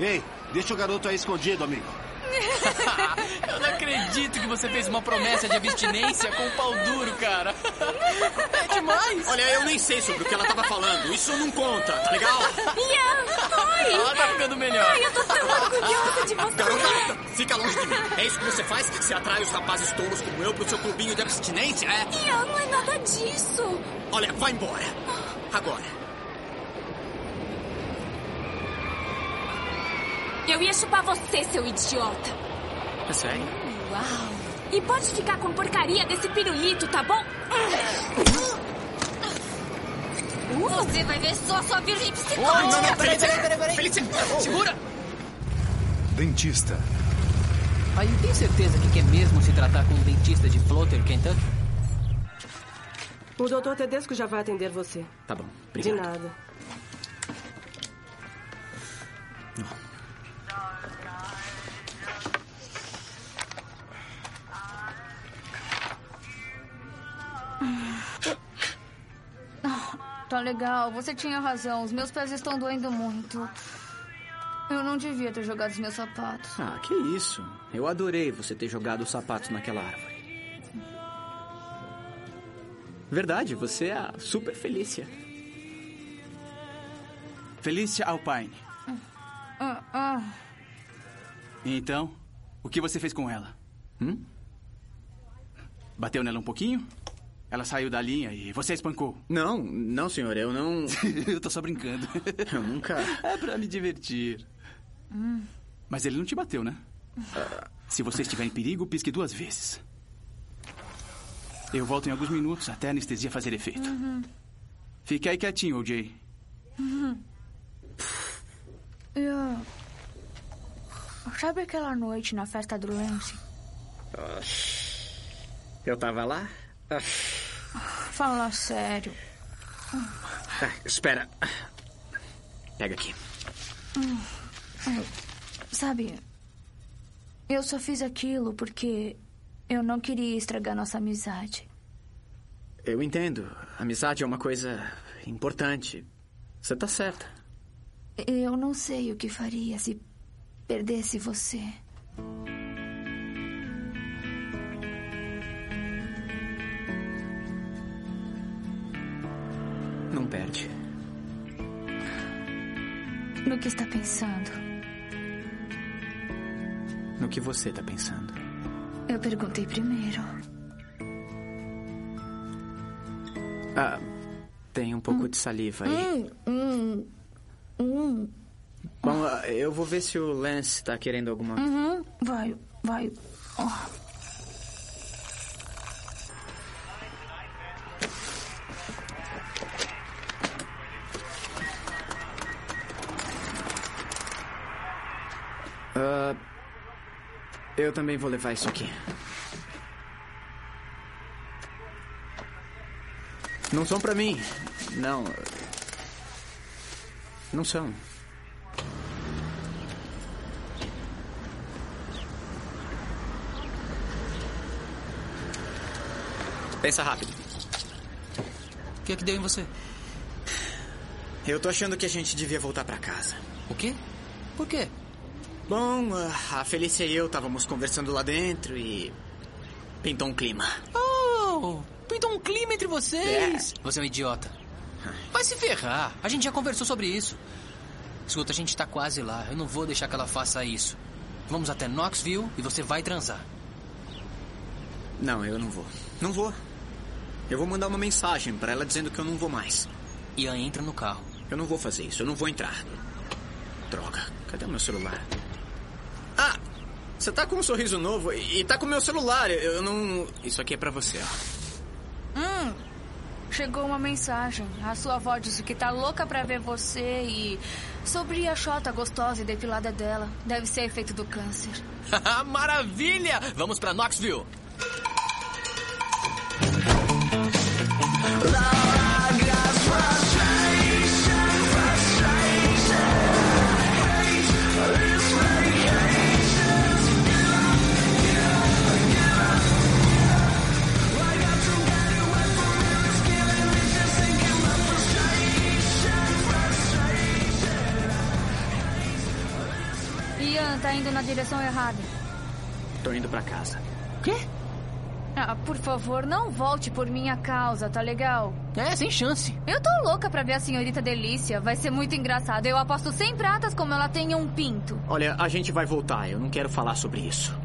Ei, deixa o garoto aí escondido, amigo. (laughs) Eu não acredito que você fez uma promessa de abstinência com o pau duro, cara. É demais. Olha, eu nem sei sobre o que ela tava falando. Isso não conta, tá legal? Ian, oi. Ela tá ficando melhor. Ai, eu tô tão orgulhosa de você. Garota, fica longe de mim. É isso que você faz? Você atrai os rapazes tolos como eu pro seu clubinho de abstinência, é? Ian, não é nada disso. Olha, vai embora. Agora. Eu ia chupar você, seu idiota. É sério? Uau. E pode ficar com porcaria desse pirulito, tá bom? Você vai ver só sua virgem psicótica. Oh, não, não, peraí, peraí, peraí, peraí. Felice, Segura. Dentista. Aí, tem certeza que quer mesmo se tratar com um dentista de Floater, Kentucky? O doutor Tedesco já vai atender você. Tá bom, De obrigado. nada. Tá legal, você tinha razão. Os meus pés estão doendo muito. Eu não devia ter jogado os meus sapatos. Ah, que isso. Eu adorei você ter jogado os sapatos naquela árvore. Verdade, você é a super Felícia. Felícia Alpine. Ah, ah. Então, o que você fez com ela? Hum? Bateu nela um pouquinho? Ela saiu da linha e você a espancou? (laughs) Não, não, senhor, eu não. (laughs) eu tô só brincando. (laughs) Eu nunca. É pra me divertir. Hum. Mas ele não te bateu, né? Se você estiver em perigo, pisque duas vezes. Eu volto em alguns minutos até a anestesia fazer efeito. Uhum. Fique aí quietinho, OJ. Uhum. Eu... Sabe aquela noite na festa do Lance? Eu tava lá? Ah, Fala sério. ah, espera. Pega aqui. Ai, Sabe, eu só fiz aquilo porque eu não queria estragar nossa amizade. Eu entendo. Amizade é uma coisa importante. Você tá certa. Eu não sei o que faria se perdesse você. Perde. No que está pensando? No que você tá pensando? Eu perguntei primeiro. Ah, tem um pouco de saliva aí. Hum, hum, hum. Bom, eu vou ver se o Lance tá querendo alguma Uhum. Vai, vai. Oh. Eu também vou levar isso aqui. Não são pra mim. Não. Não são. Pensa rápido. O que é que deu em você? Eu tô achando que a gente devia voltar pra casa. O quê? Por quê? Bom, a Felícia e eu estávamos conversando lá dentro e. pintou um clima. Oh! Pintou um clima entre vocês! Você é um idiota. Vai se ferrar. A gente já conversou sobre isso. Escuta, a gente tá quase lá. Eu não vou deixar que ela faça isso. Vamos até Knoxville e você vai transar. Não, eu não vou. Não vou. Eu vou mandar uma mensagem pra ela dizendo que eu não vou mais. Ian entra no carro. Eu não vou fazer isso, eu não vou entrar. Droga, cadê o meu celular? Ah! Você tá com um sorriso novo e tá com o meu celular. Eu não. Isso aqui é pra você, ó. Hum, chegou uma mensagem. A sua avó disse que tá louca pra ver você e. sobre a chota gostosa e depilada dela. Deve ser efeito do câncer. (laughs) Maravilha! Vamos pra Knoxville. Direção errada. Tô indo pra casa. Quê? Ah, por favor, não volte por minha causa, tá legal? É, sem chance. Eu tô louca pra ver a senhorita Delícia. Vai ser muito engraçado. Eu aposto 100 pratas como ela tem um pinto. Olha, a gente vai voltar. Eu não quero falar sobre isso.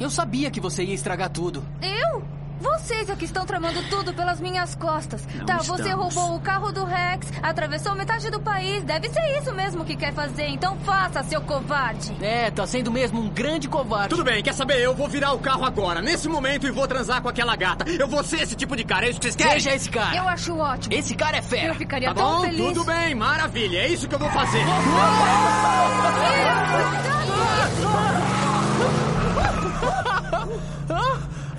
Eu sabia que você ia estragar tudo. Eu? Vocês é que estão tramando tudo pelas minhas costas. Não tá, você estamos. roubou o carro do Rex, atravessou metade do país. Deve ser isso mesmo que quer fazer. Então faça, seu covarde. É, tá sendo mesmo um grande covarde. Tudo bem, quer saber? Eu vou virar o carro agora, nesse momento, e vou transar com aquela gata. Eu vou ser esse tipo de cara, é isso que vocês querem? Seja esse cara. Eu acho ótimo. Esse cara é fera. Eu ficaria Tá tão bom, feliz. tudo bem, maravilha. É isso que eu vou fazer. (laughs) (laughs)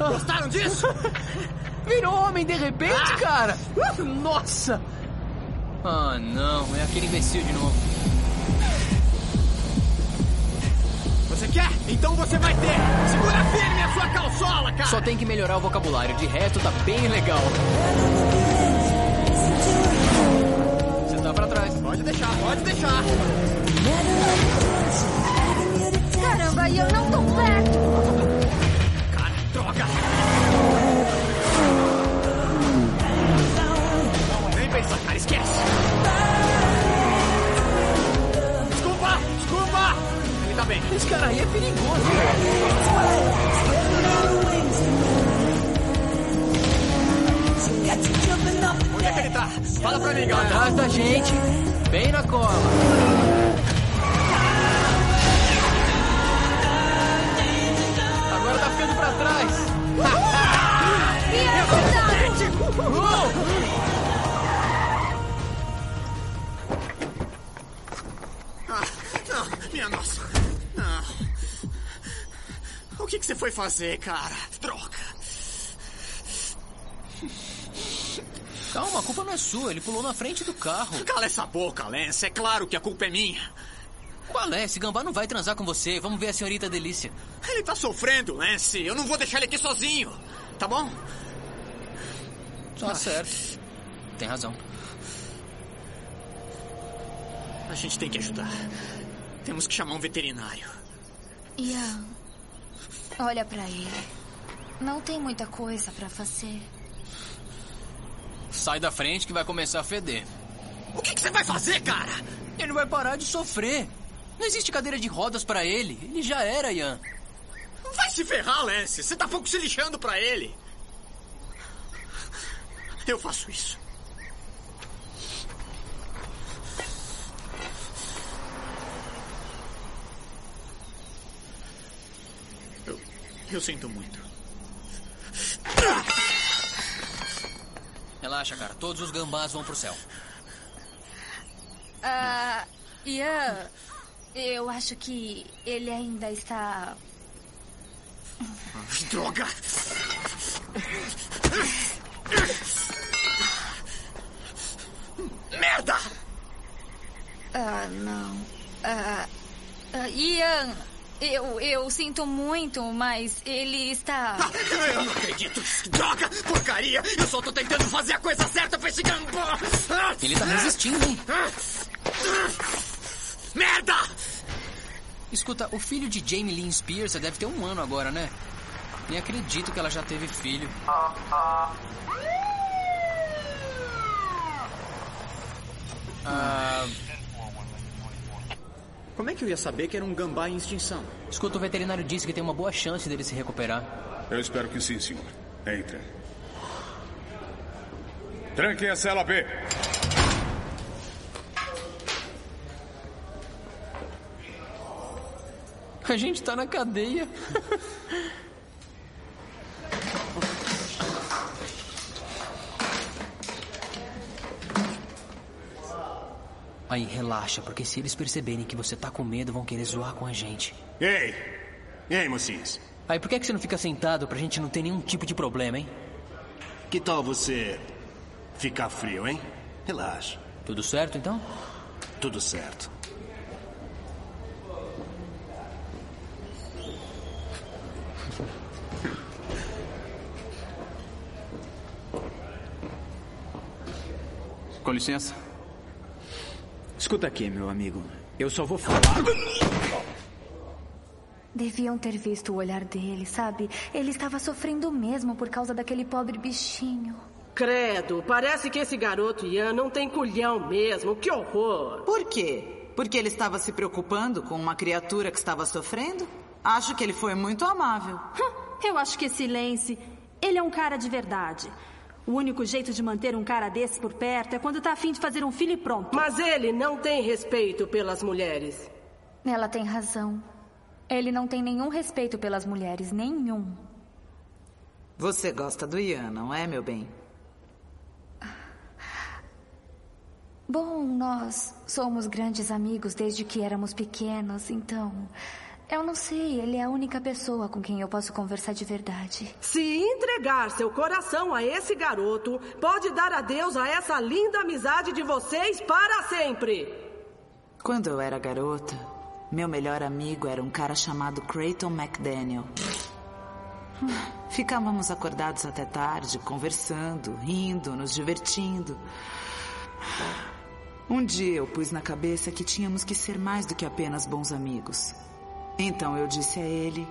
Gostaram disso? (laughs) Virou homem de repente, cara! Nossa! Ah, não, é aquele imbecil de novo. Você quer? Então você vai ter! Segura firme a sua calçola, cara! Só tem que melhorar o vocabulário, de resto tá bem legal. Você tá pra trás. Pode deixar, pode deixar. Caramba, e eu não tô perto. Esquece! Desculpa! Desculpa! Ele tá bem. Esse cara aí é perigoso. Onde é que ele tá? Fala pra mim, galera. Atrás da gente, bem na cola. Agora tá ficando pra trás. Ah, (laughs) que, que você foi fazer, cara? Droga. Calma, a culpa não é sua. Ele pulou na frente do carro. Cala essa boca, Lance. É claro que a culpa é minha. Qual é? Esse gambá não vai transar com você. Vamos ver a senhorita Delícia. Ele tá sofrendo, Lance. Eu não vou deixar ele aqui sozinho. Tá bom? Tá certo. Tem razão. A gente tem que ajudar. Temos que chamar um veterinário. Ian, olha pra ele. Não tem muita coisa pra fazer. Sai da frente que vai começar a feder. O que, que você vai fazer, cara? Ele vai parar de sofrer. Não existe cadeira de rodas pra ele. Ele já era, Ian. Vai se ferrar, Lance. Você tá pouco se lixando pra ele. Eu faço isso. Eu sinto muito. Relaxa, cara. Todos os gambás vão pro céu. Ah, Ian, eu acho que ele ainda está. (laughs) Droga! Merda! Ah, não. Ah, ah, Ian, eu, eu sinto muito, mas ele está. Eu não acredito! Droga! Porcaria! Eu só tô tentando fazer a coisa certa pra esse gambá! Ele tá resistindo, hein? Merda! Escuta, o filho de Jamie Lynn Spears deve ter um ano agora, né? Nem acredito que ela já teve filho. Ah, Como é que eu ia saber que era um gambá em extinção? escuta, o veterinário disse que tem uma boa chance dele se recuperar. Eu espero que sim, senhor. Entre. Tranquem a cela B. A gente tá na cadeia. (laughs) Aí, relaxa, porque se eles perceberem que você tá com medo, vão querer zoar com a gente. Ei! Ei, mocinhos. Aí, por que, que você não fica sentado pra gente não ter nenhum tipo de problema, hein? Que tal você ficar frio, hein? Relaxa. Tudo certo, então? Tudo certo. Com licença. Escuta aqui, meu amigo. Eu só vou falar. Deviam ter visto o olhar dele, sabe? Ele estava sofrendo mesmo por causa daquele pobre bichinho. Credo, parece que esse garoto Ian não tem culhão mesmo. Que horror! Por quê? Porque ele estava se preocupando com uma criatura que estava sofrendo? Acho que ele foi muito amável. Eu acho que esse Lance, ele é um cara de verdade. O único jeito de manter um cara desse por perto é quando tá afim de fazer um filho e pronto. Mas ele não tem respeito pelas mulheres. Ela tem razão. Ele não tem nenhum respeito pelas mulheres, nenhum. Você gosta do Ian, não é, meu bem? Bom, nós somos grandes amigos desde que éramos pequenos, então Eu não sei, ele é a única pessoa com quem eu posso conversar de verdade. Se entregar seu coração a esse garoto, pode dar adeus a essa linda amizade de vocês para sempre. Quando eu era garota, meu melhor amigo era um cara chamado Creighton McDaniel. Ficávamos acordados até tarde, conversando, rindo, nos divertindo. Um dia eu pus na cabeça que tínhamos que ser mais do que apenas bons amigos. Então eu disse a ele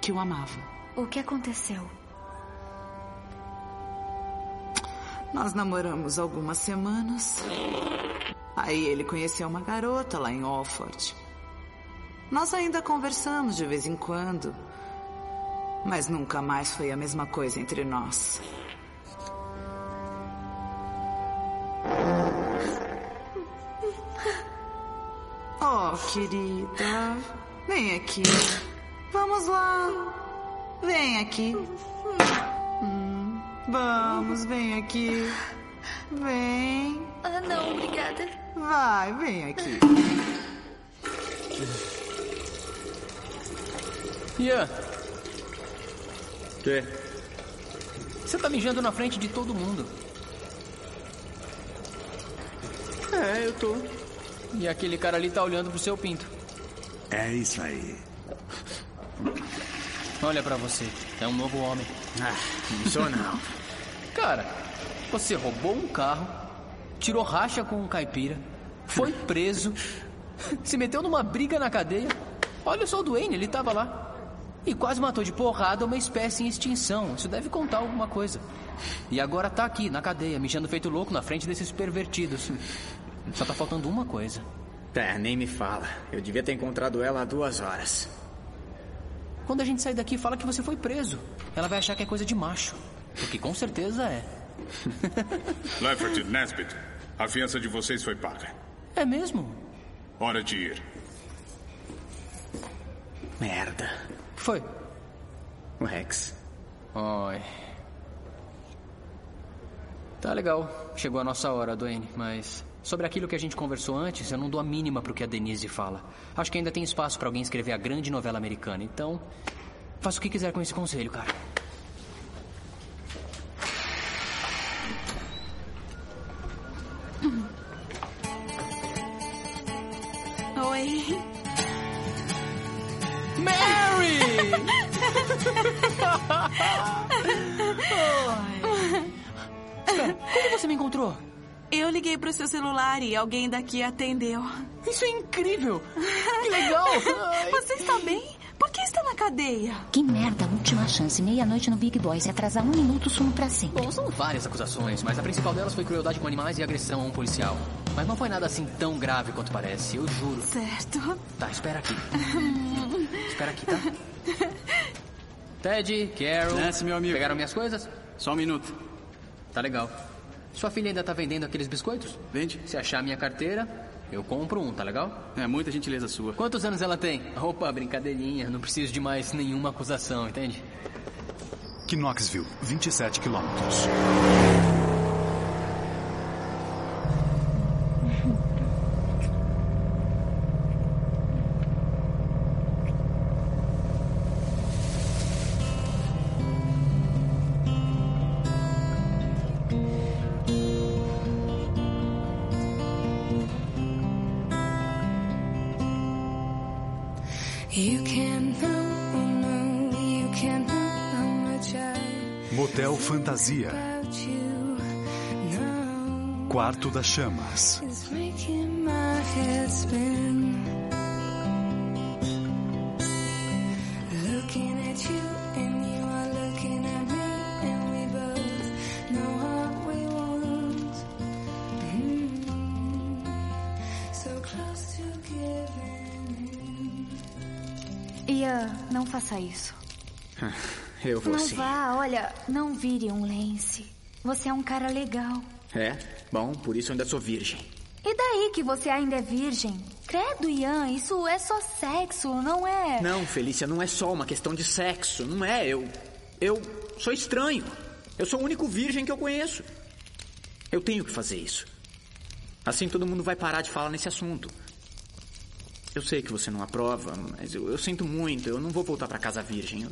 que o amava. O que aconteceu? Nós namoramos algumas semanas. Aí ele conheceu uma garota lá em Alford. Nós ainda conversamos de vez em quando. Mas nunca mais foi a mesma coisa entre nós. Oh, querida. Vem aqui. Vamos lá. Vem aqui. Hum, vamos, vem aqui. Vem. Ah, não, obrigada. Vai, vem aqui. Ian, Quê? você tá mijando na frente de todo mundo. É, eu tô. E aquele cara ali tá olhando pro seu pinto. É isso aí. Olha pra você, é um novo homem. Ah, não sou não. Cara, você roubou um carro, tirou racha com um caipira, foi preso, (laughs) se meteu numa briga na cadeia. Olha só o Duane, ele tava lá. E quase matou de porrada uma espécie em extinção. Isso deve contar alguma coisa. E agora tá aqui, na cadeia, mijando feito louco na frente desses pervertidos. Só tá faltando uma coisa. É, nem me fala. Eu devia ter encontrado ela há duas horas. Quando a gente sair daqui, fala que você foi preso. Ela vai achar que é coisa de macho. Porque com certeza é. (laughs) Leffert Nesbitt, a fiança de vocês foi paga. É mesmo? Hora de ir. Merda. O que foi? O Rex. Oi. Tá legal. Chegou a nossa hora, Duane, mas. Sobre aquilo que a gente conversou antes, eu não dou a mínima pro que a Denise fala. Acho que ainda tem espaço para alguém escrever a grande novela americana. Então, faça o que quiser com esse conselho, cara. Oi. Mary! (laughs) Espera, como você me encontrou? Eu liguei pro seu celular e alguém daqui atendeu. Isso é incrível! Que (laughs) legal! Ai. Você está bem? Por que está na cadeia? Que merda, última chance. Meia-noite no Big Boy. Se atrasar um minuto, sumo pra sempre. Bom, são várias acusações, mas a principal delas foi crueldade com animais e agressão a um policial. Mas não foi nada assim tão grave quanto parece, eu juro. Certo. Tá, espera aqui. espera aqui, tá? (laughs) Ted, Carol. Nasce, meu amigo. Pegaram minhas coisas? Só um minuto. Tá legal. Sua filha ainda tá vendendo aqueles biscoitos? Vende. Se achar minha carteira, eu compro um, tá legal? É muita gentileza sua. Quantos anos ela tem? Opa, brincadeirinha. Não preciso de mais nenhuma acusação, entende? Knoxville, 27 quilômetros. To giving in. Ian, não faça isso. (laughs) Eu vou não sim. vá, olha, não vire um Lance. Você é um cara legal. É? Bom, por isso eu ainda sou virgem. E daí que você ainda é virgem? Credo, Ian, isso é só sexo, não é? Não, Felícia, não é só uma questão de sexo. Não é. Eu. Eu sou estranho. Eu sou o único virgem que eu conheço. Eu tenho que fazer isso. Assim todo mundo vai parar de falar nesse assunto. Eu sei que você não aprova, mas eu, eu sinto muito. Eu não vou voltar pra casa virgem. Eu-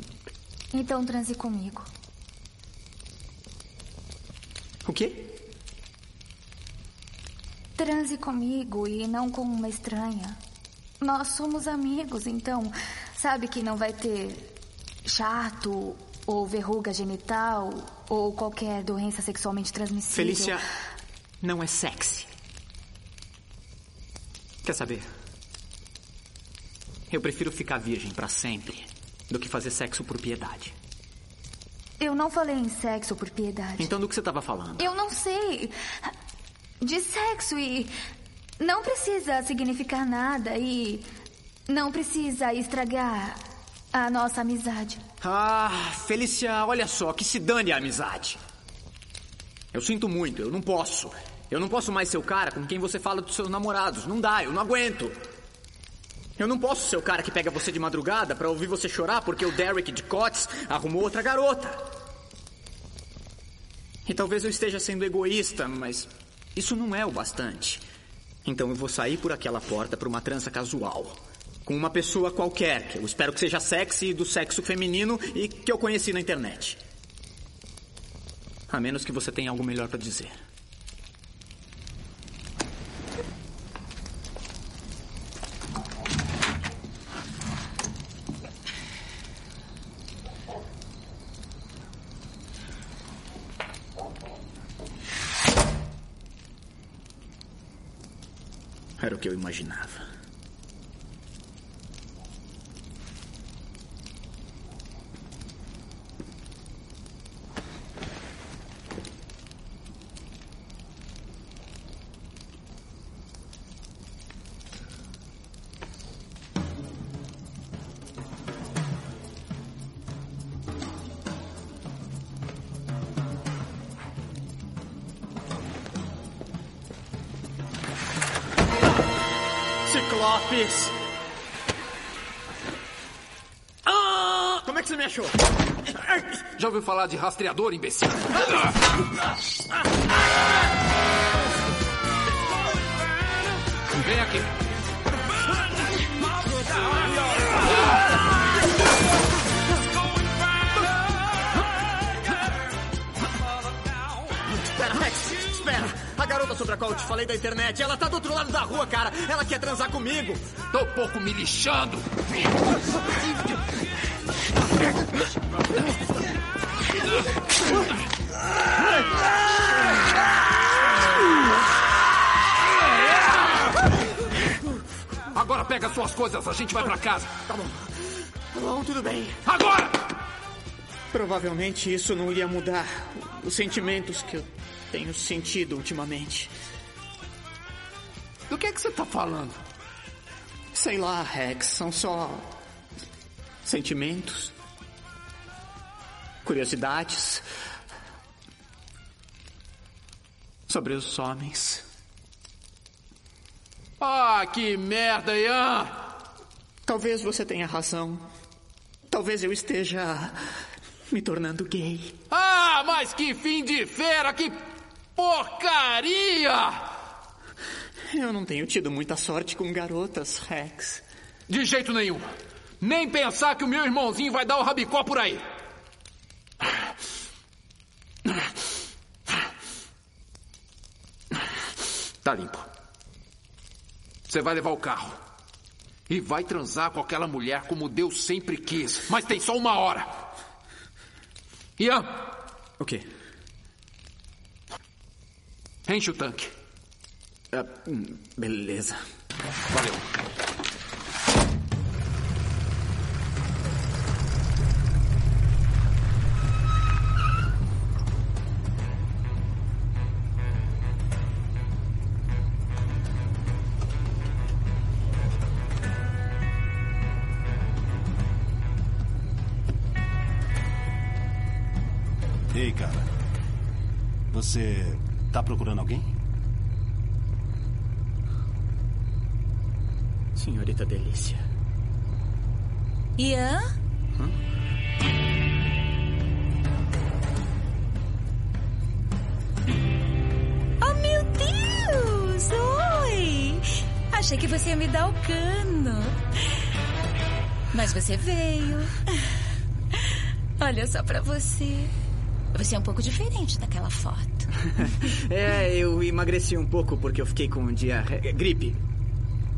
Então transe comigo. O quê? Transe comigo e não com uma estranha. Nós somos amigos, então sabe que não vai ter chato ou verruga genital ou qualquer doença sexualmente transmissível. Felícia não é sexy. Quer saber? Eu prefiro ficar virgem pra sempre do que fazer sexo por piedade. Eu não falei em sexo por piedade. Então do que você tava falando? Eu não sei. De sexo e. Não precisa significar nada e. Não precisa estragar a nossa amizade. Ah, Felícia, olha só, que se dane a amizade. Eu sinto muito, eu não posso. Eu não posso mais ser o cara com quem você fala dos seus namorados. Não dá, eu não aguento. Eu não posso ser o cara que pega você de madrugada pra ouvir você chorar porque o Derek de Cotes arrumou outra garota. E talvez eu esteja sendo egoísta, mas isso não é o bastante. Então eu vou sair por aquela porta pra uma trança casual. Com uma pessoa qualquer, que eu espero que seja sexy e do sexo feminino e que eu conheci na internet. A menos que você tenha algo melhor pra dizer. Imaginava. Ouviu falar de rastreador, imbecil? Vem aqui. Espera, Rex, espera. A garota sobre a qual eu te falei da internet, ela tá do outro lado da rua, cara. Ela quer transar comigo. Tô pouco me lixando. Agora pega suas coisas, a gente vai pra casa. Tá bom. Tá bom, tudo bem. Agora! Provavelmente isso não iria mudar os sentimentos que eu tenho sentido ultimamente. Do que é que você tá falando? Sei lá, Rex, são só sentimentos, curiosidades sobre os homens. Ah, que merda, Ian! Talvez você tenha razão. Talvez eu esteja me tornando gay. Ah, mas que fim de feira, que porcaria! Eu não tenho tido muita sorte com garotas, Rex. De jeito nenhum. Nem pensar que o meu irmãozinho vai dar o rabicó por aí. Tá limpo. Você vai levar o carro. E vai transar com aquela mulher como Deus sempre quis. Mas tem só uma hora. Ian, O quê? enche o tanque. Hum, beleza. Valeu. Procurando alguém? Senhorita Delícia. Ian? Oh, meu Deus! Oi! Achei achei que você ia me dar o cano. Mas você veio. Olha só pra você. Você é um pouco diferente daquela foto. (laughs) É, eu emagreci um pouco porque eu fiquei com um dia... gripe.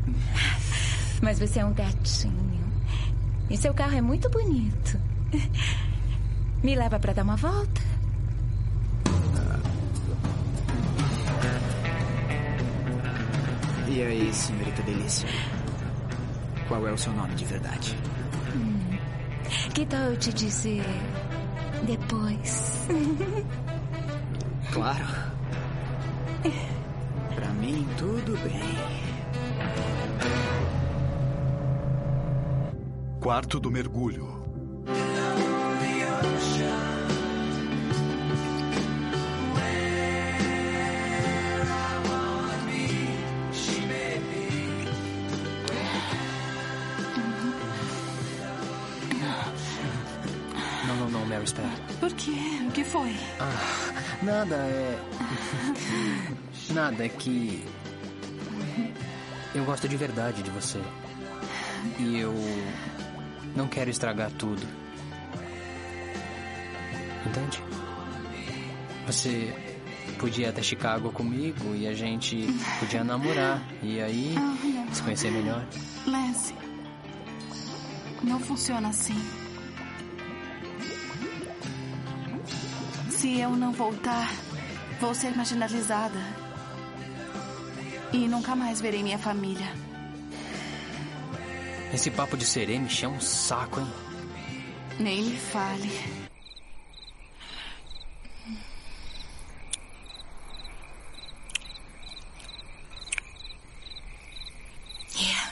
(laughs) Mas você é um gatinho. E seu carro é muito bonito. Me leva pra dar uma volta? E aí, senhorita Delícia? Qual é o seu nome de verdade? Hum. Que tal eu te dizer depois? (laughs) Claro. Pra mim, tudo bem. Quarto do mergulho. Foi? Ah, nada, é. (laughs) Nada, é que. Eu gosto de verdade de você. E eu. Não quero estragar tudo. Entende? Você podia ir até Chicago comigo e a gente podia namorar. E aí se conhecer melhor. Lance. Não funciona assim. Se eu não voltar, vou ser marginalizada. E nunca mais verei minha família. Esse papo de serê me chama um saco, hein? Nem me fale.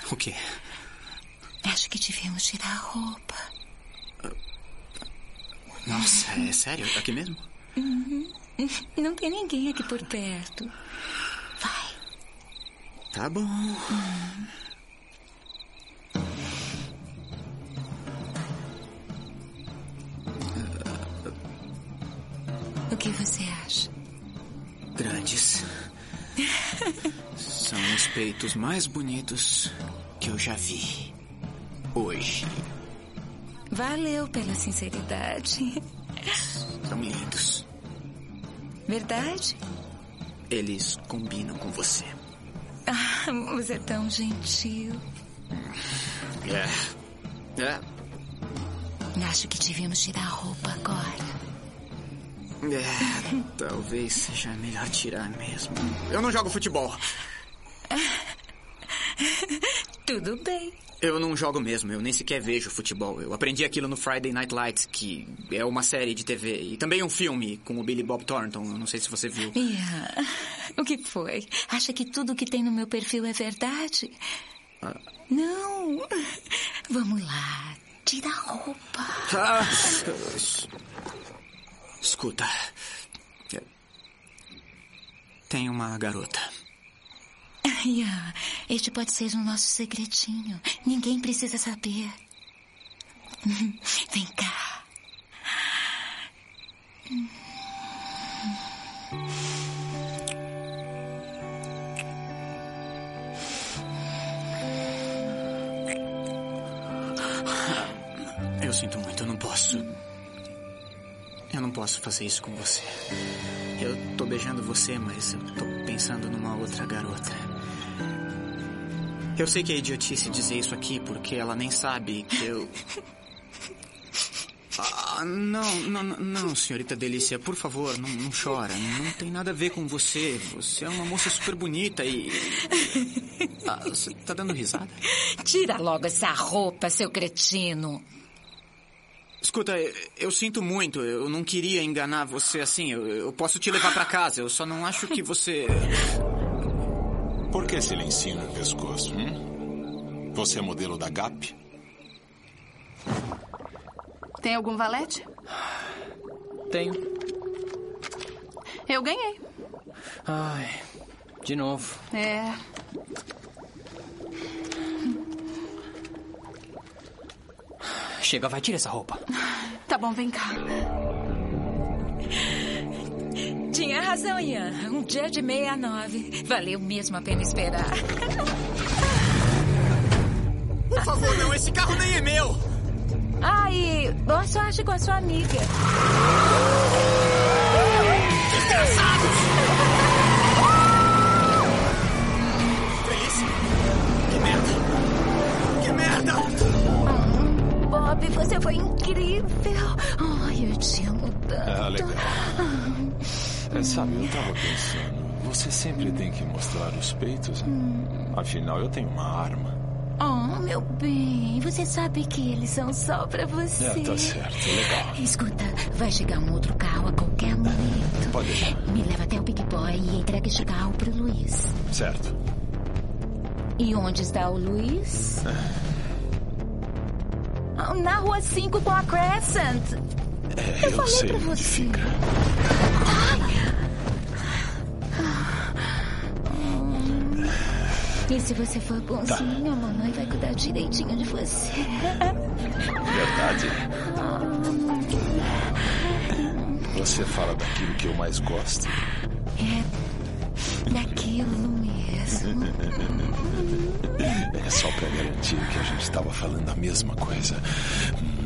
O quê? Acho que devíamos tirar a roupa. Nossa, é sério? Aqui mesmo? Uhum. Não tem ninguém aqui por perto. Tá bom. O que você acha? Grandes. (laughs) São os peitos mais bonitos que eu já vi. Hoje. Valeu pela sinceridade. São lindos. Verdade? Eles combinam com você. Ah, você é tão gentil. É. É. Acho que devíamos tirar a roupa agora. É, (laughs) talvez seja melhor tirar mesmo. Eu não jogo futebol. (laughs) Tudo bem. Eu não jogo mesmo, eu nem sequer vejo futebol. Eu aprendi aquilo no Friday Night Lights, que é uma série de TV. E também um filme com o Billy Bob Thornton. Eu não sei se você viu. (laughs) Yeah. O que foi? Acha que tudo que tem no meu perfil é verdade? Ah. Não. Vamos lá. Tira a roupa. Ah, escuta. Tem uma garota. Yeah. Este pode ser o nosso segredinho. Ninguém precisa saber. Vem cá. Eu sinto muito, eu não posso. Eu não posso fazer isso com você. Eu tô beijando você, mas eu tô pensando numa outra garota. Eu sei que é idiotice dizer isso aqui porque ela nem sabe que eu. (laughs) Ah, não, não, não, senhorita Delícia, por favor, não, não chora. Não tem nada a ver com você. Você é uma moça super bonita e. Ah, você tá dando risada? Tira logo essa roupa, seu cretino. Escuta, eu, eu sinto muito. Eu não queria enganar você assim. Eu, eu posso te levar pra casa. Eu só não acho que você. Por que esse lencinho no pescoço? Hum? Você é modelo da Gap? Tem algum valete? Tenho. Eu ganhei. Ai, de novo. É. Chega, vai, tira essa roupa. Tá bom, vem cá. Tinha razão, Ian. Um dia de meia-nove. Valeu mesmo a pena esperar. estranho, esse carro nem é meu. Ai, boa sorte com a sua amiga. Desgraçados! Feliz? Que merda! Que merda! Bob, você foi incrível. Ai, eu te amo tanto. Ah, legal. É, sabe, eu tava pensando. Você sempre tem que mostrar os peitos. né? Afinal, eu tenho uma arma. Oh, meu bem, você sabe que eles são só pra você. É, tá certo, legal. Escuta, vai chegar um outro carro a qualquer momento. Pode deixar. Me leva até o Big Boy e entrega este carro pro Luiz. Certo. E onde está o Luiz? (laughs) Ah, Na rua 5 com a Crescent. É, Eu eu, falei sei pra onde você. fica. E se você for bonzinho, a mamãe vai cuidar direitinho de você. Verdade. Você fala daquilo que eu mais gosto. É daquilo mesmo. É só pra garantir que a gente estava falando a mesma coisa.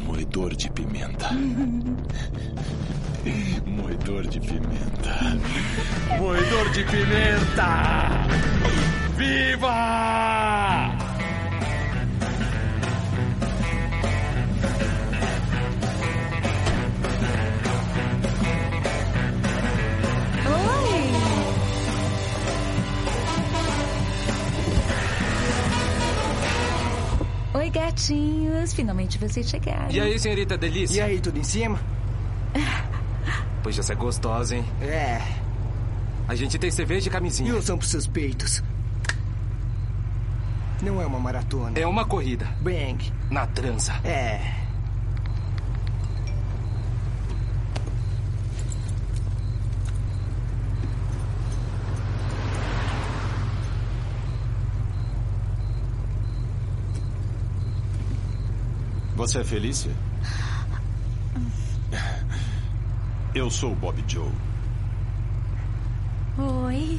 Moedor de pimenta. Moedor de pimenta. Moedor de pimenta! Viva! Oi, gatinhos. Finalmente vocês chegaram. E aí, senhorita Delícia? E aí, tudo em cima? (laughs) Pois essa é gostosa, hein? É. A gente tem cerveja e camisinha. E eu são pros seus peitos. Não é uma maratona. É uma corrida. Bang. Na trança. É. Você é Felícia? Eu sou o Bob Joe. Oi.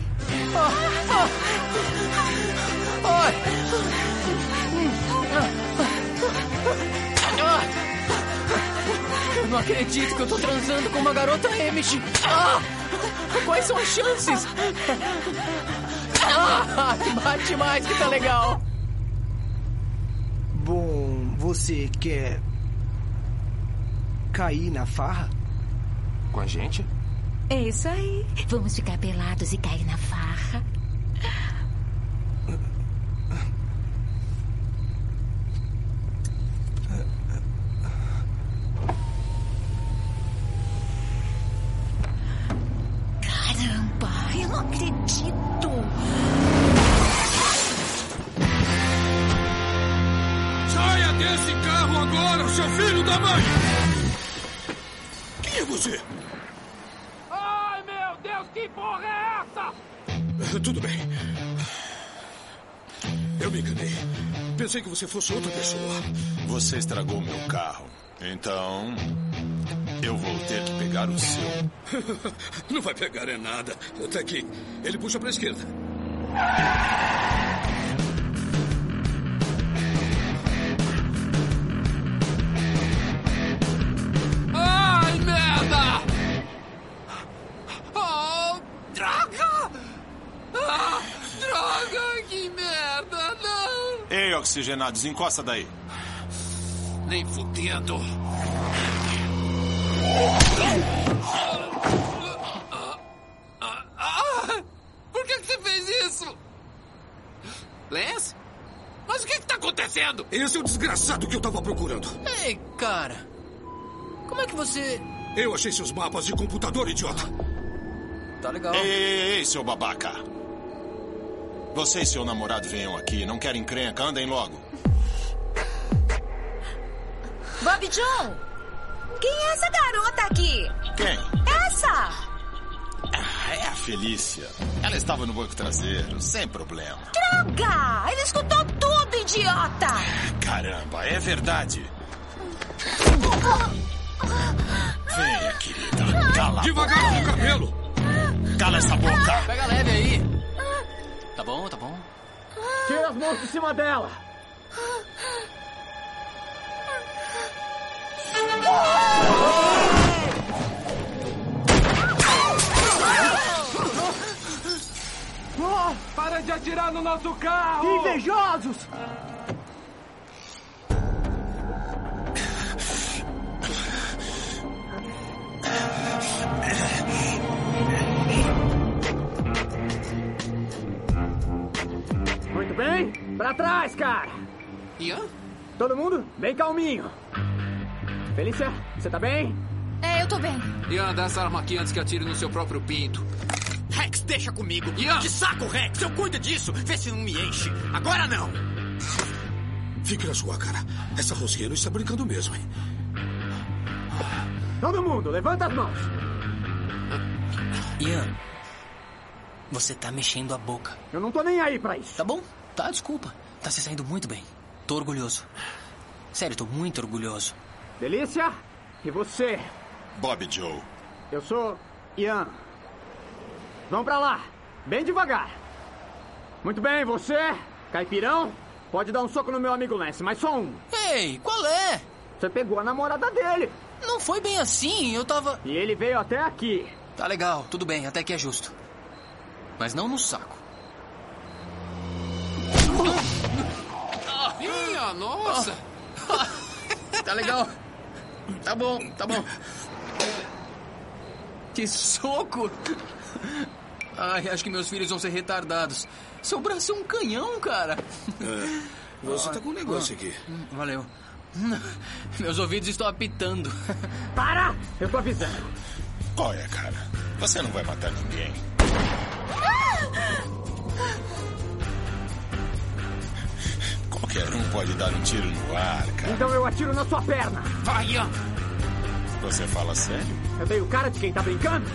Eu não acredito que eu tô transando com uma garota Amish. Ah! Quais são as chances? Ah, bate mais que tá legal. Bom, você quer cair na farra? Com a gente? É isso aí. Vamos ficar pelados e cair na farra. Tudo bem. Eu me enganei. Pensei que você fosse outra pessoa. Você estragou meu carro. Então. Eu vou ter que pegar o seu. (laughs) Não vai pegar é nada. Tá aqui. Ele puxa pra esquerda. Oxigenados, encosta daí. Nem fudendo. Por que, que você fez isso? Lance? Mas o que está acontecendo? Esse é o desgraçado que eu tava procurando. Ei, cara. Como é que você. Eu achei seus mapas de computador, idiota. Tá legal. Ei, ei, ei, seu babaca. Você e seu namorado venham aqui, não querem encrenca, andem logo. Bob John! Quem é essa garota aqui? Quem? Essa! Ah, é a Felícia. Ela estava no banco traseiro, sem problema. Droga! Ele escutou tudo, idiota! Caramba, é verdade. Venha, querida. Cala a Devagar o cabelo. Cala essa boca. Pega leve aí. Tá bom, tá bom. Tira as mãos de cima dela! Oh, para de atirar no nosso carro! Invejosos! Bem. Pra trás, cara. Ian? Todo mundo bem calminho. Felícia, você tá bem? É, eu tô bem. Ian, dá essa arma aqui antes que atire no seu próprio pinto. Rex, deixa comigo. Ian! Que saco, Rex. Eu cuido disso. Vê se não me enche. Agora não. Fique na sua cara. Essa rosquinha não está brincando mesmo, hein? Todo mundo, levanta as mãos. Ian, você tá mexendo a boca. Eu não tô nem aí pra isso. Tá bom? Tá, desculpa. Tá se saindo muito bem. Tô orgulhoso. Sério, tô muito orgulhoso. Delícia, e você? Bob Joe. Eu sou Ian. Vamos pra lá, bem devagar. Muito bem, você, caipirão, pode dar um soco no meu amigo Lance, mas só um. Ei, qual é? Você pegou a namorada dele. Não foi bem assim, eu tava. E ele veio até aqui. Tá legal, tudo bem, até que é justo. Mas não no saco. Minha nossa! tá legal. Tá bom, tá bom. Que soco! Ai, acho que meus filhos vão ser retardados. Seu braço é um canhão, cara. É, você tá com um negócio aqui. Valeu. Meus ouvidos estão apitando. Para! Eu tô avisando. Qual é, cara? Você não vai matar ninguém. Qualquer um pode dar um tiro no ar, cara. Então eu atiro na sua perna. Vai, Ian! Você fala sério? Eu dei o cara de quem tá brincando?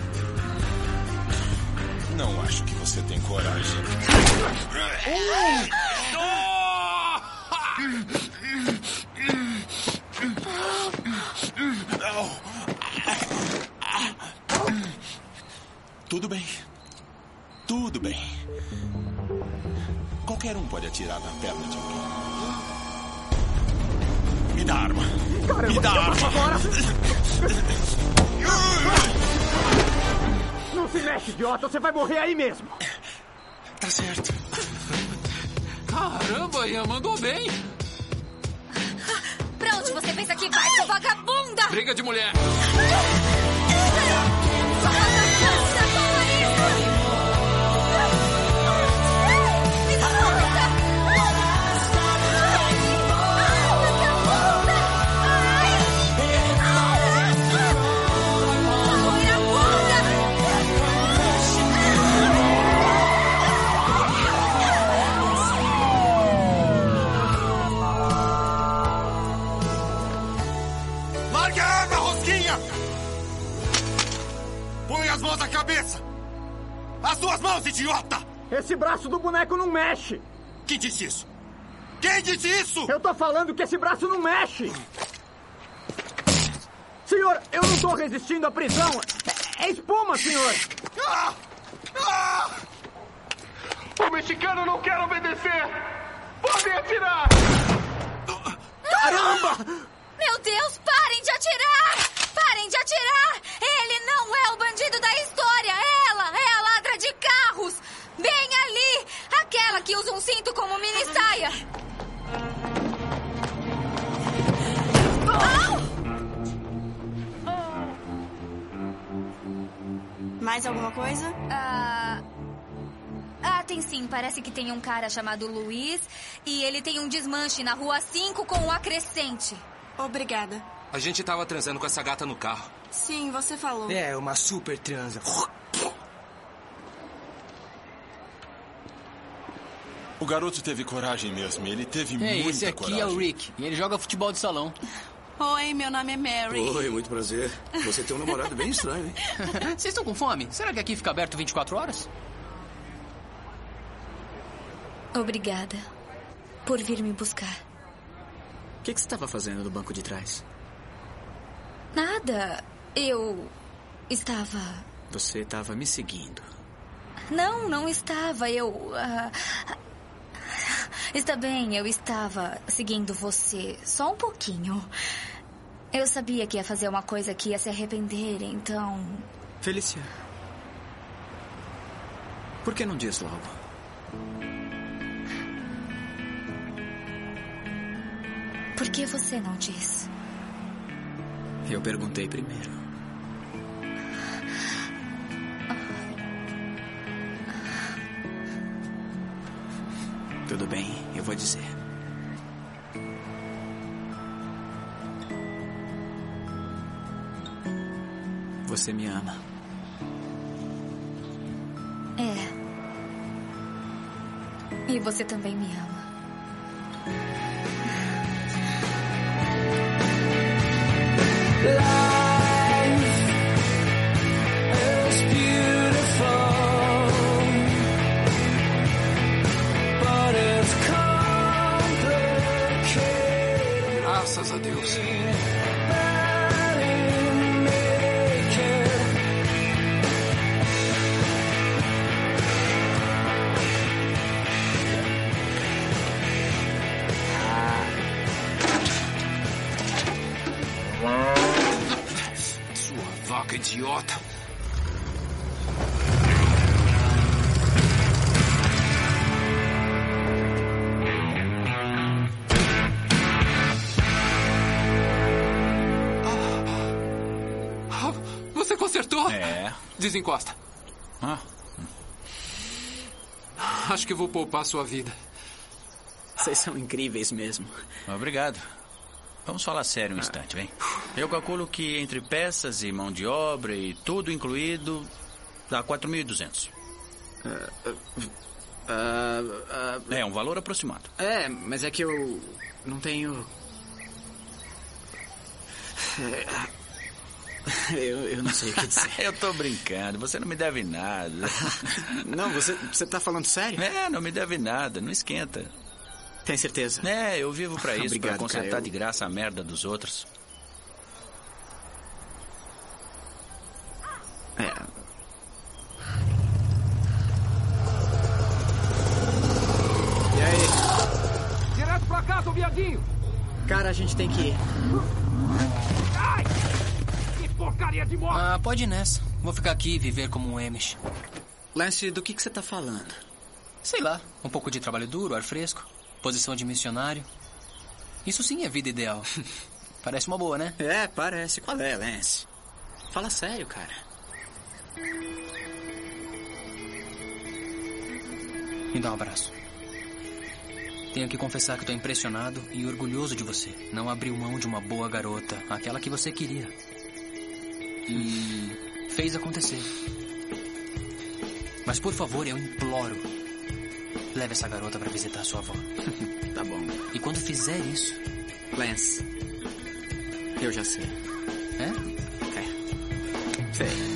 Não acho que você tem coragem. Tudo bem. Tudo bem. Qualquer um pode atirar na perna de alguém. Me dá a arma. Caramba, Me dá arma. agora. Não se mexe, idiota. Você vai morrer aí mesmo. Tá certo. Caramba, Ian, mandou bem. Pra onde você pensa que vai, sua vagabunda? Briga de mulher. Mãos, idiota! Esse braço do boneco não mexe. Quem disse isso? Quem disse isso? Eu tô falando que esse braço não mexe. Senhor, eu não tô resistindo à prisão. É, é espuma, senhor. O mexicano não quer obedecer! Podem atirar! Caramba! Meu Deus, parem de atirar! Parem de atirar! Ele não é o bandido da história! Aquela que usa um cinto como mini saia! Mais alguma coisa? Ah. Ah, tem sim. Parece que tem um cara chamado Luiz e ele tem um desmanche na rua 5 com um acrescente. Obrigada. A gente tava transando com essa gata no carro. Sim, você falou. É, uma super transa. O garoto teve coragem mesmo. Ele teve Ei, muita esse aqui coragem. é o Rick. E ele joga futebol de salão. Oi, meu nome é Mary. Oi, muito prazer. Você tem um namorado bem estranho, hein? (laughs) Vocês estão com fome? Será que aqui fica aberto 24 horas? Obrigada por vir me buscar. O que, que você estava fazendo no banco de trás? Nada. Eu estava. Você estava me seguindo. Não, não estava. Eu. ah, Está bem, eu estava seguindo você só um pouquinho. Eu sabia que ia fazer uma coisa que ia se arrepender, então. Felícia. Por que não diz logo? Por que você não diz? Eu perguntei primeiro. Tudo bem, eu vou dizer. Você me ama. É. E você também me ama. It's Consertou? É. Desencosta. Ah. Acho que vou poupar sua vida. Vocês são incríveis mesmo. Obrigado. Vamos falar sério um instante, vem. Eu calculo que entre peças e mão de obra e tudo incluído, dá 4.200. É um valor aproximado. É, mas é que eu não tenho. (laughs) Eu, eu não sei o que dizer. (laughs) eu tô brincando, você não me deve nada. (laughs) Não, você, você tá falando sério? É, não me deve nada, não esquenta. Tem certeza? É, eu vivo pra isso, Obrigado, pra consertar cara, eu- de graça a merda dos outros. É. E aí? Direto pra casa, viadinho! Cara, a gente tem que ir. Ai! Porcaria de moto! Ah, pode ir nessa. Vou ficar aqui e viver como um Amish. Lance, do que, que você tá falando? Sei lá, um pouco de trabalho duro, ar fresco, posição de missionário. Isso sim é vida ideal. (laughs) Parece uma boa, né? É, parece. Qual é, Lance? Fala sério, cara. Me dá um abraço. Tenho que confessar que estou impressionado e orgulhoso de você. Não abriu mão de uma boa garota, aquela que você queria. E fez acontecer. Mas por favor, eu imploro. Leve essa garota para visitar sua avó. (laughs) tá bom. E quando fizer isso. Lance. Eu já sei. É? É. Sei.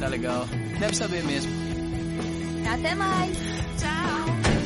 Tá legal. Deve saber mesmo. Até mais. Tchau.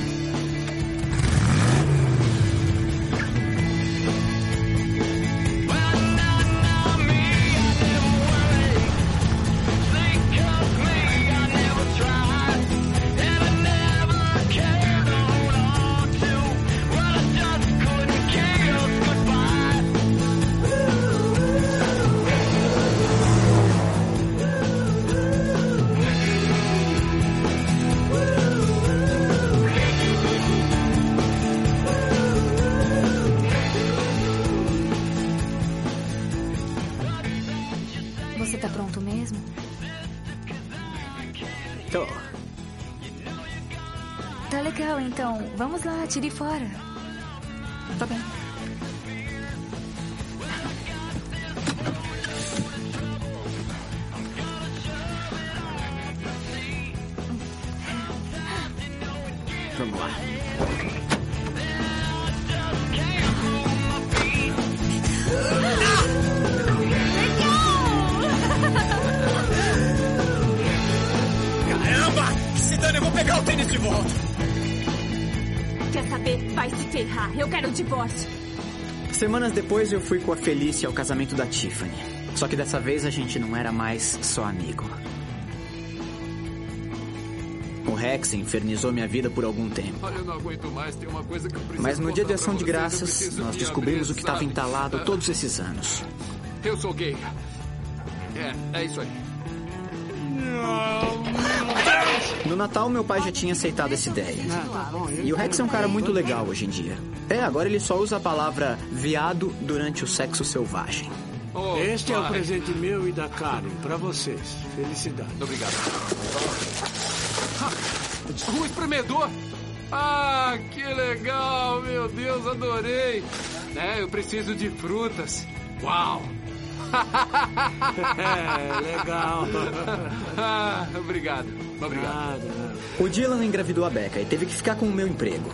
Tire fora. Depois eu fui com a Felícia ao casamento da Tiffany. Só que dessa vez a gente não era mais só amigo. O Rex infernizou minha vida por algum tempo. Mais. Mas no dia de ação de graças, nós descobrimos o que abrir, estava entalado todos esses anos. Eu sou gay. É, é isso aí. No Natal, meu pai já tinha aceitado essa ideia. E o Rex é um cara muito legal hoje em dia. É, agora ele só usa a palavra viado durante o sexo selvagem. este é o presente meu e da Karen, pra vocês. Felicidade. Obrigado. Um espremedor! Ah, que legal! Meu Deus, adorei! É, eu preciso de frutas. Uau! (laughs) É, legal. (laughs) Ah, obrigado. Obrigado. O Dylan engravidou a Becca e teve que ficar com o meu emprego.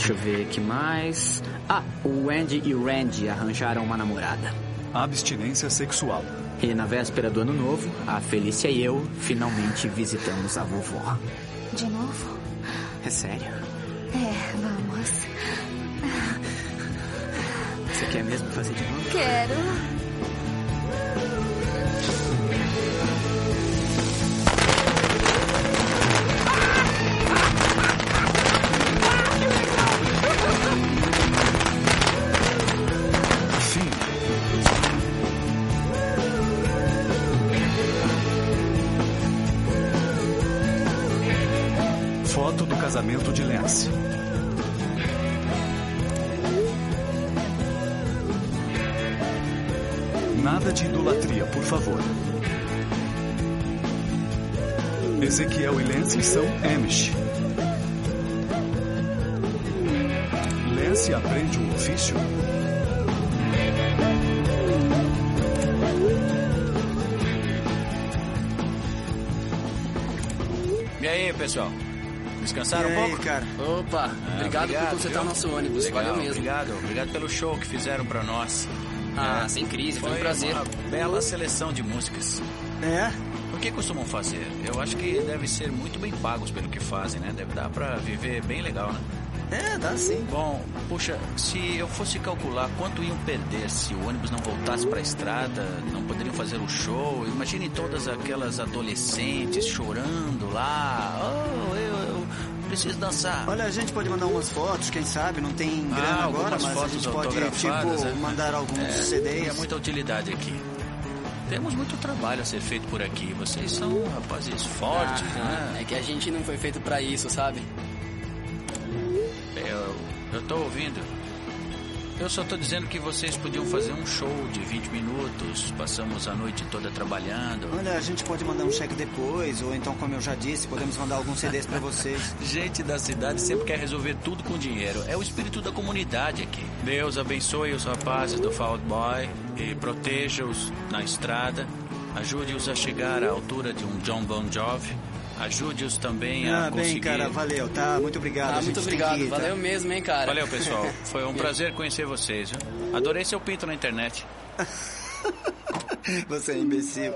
Deixa eu ver que mais. Ah, o Andy e o Randy arranjaram uma namorada. Abstinência sexual. E na véspera do ano novo, a Felícia e eu finalmente visitamos a vovó. De novo? É sério? É, vamos. Você quer mesmo fazer de novo? Quero. E aí, pessoal? Descansaram E um aí, pouco? cara? Opa, obrigado por consertar viu? nosso ônibus, Legal, valeu mesmo. Obrigado, obrigado pelo show que fizeram pra nós. Ah, É, sem crise, foi um prazer. Uma bela seleção de músicas. É? O que costumam fazer? Eu acho que devem ser muito bem pagos pelo que fazem, né? Deve dar pra viver bem legal, né? É, dá sim. Bom, puxa, se eu fosse calcular quanto iam perder se o ônibus não voltasse pra estrada, não poderiam fazer o show, imagine todas aquelas adolescentes chorando lá. Oh, eu, eu preciso dançar. Olha, a gente pode mandar umas fotos, quem sabe? Não tem grana Ah, agora, mas a fotos gente pode, tipo, né? mandar alguns É, CDs. Teria muita utilidade aqui. Temos muito trabalho a ser feito por aqui. Vocês são rapazes fortes, Ah, né? É que a gente não foi feito pra isso, sabe? Ouvindo. Eu só tô dizendo que vocês podiam fazer um show de 20 minutos. Passamos a noite toda trabalhando. Olha, a gente pode mandar um cheque depois, ou então, como eu já disse, podemos mandar alguns CDs pra vocês. (laughs) Gente da cidade sempre quer resolver tudo com dinheiro. É o espírito da comunidade aqui. Deus abençoe os rapazes do Fault Boy e proteja-os na estrada. Ajude-os a chegar à altura de um John Bon Jovi. Ajude-os também a Ah, conseguir... bem, cara, valeu, tá? Muito obrigado. Ah, a muito obrigado, ir, tá? valeu mesmo, hein, cara. Valeu, pessoal. (laughs) Foi um prazer conhecer vocês. Viu? Adorei seu pinto na internet. (laughs) Você é imbecil.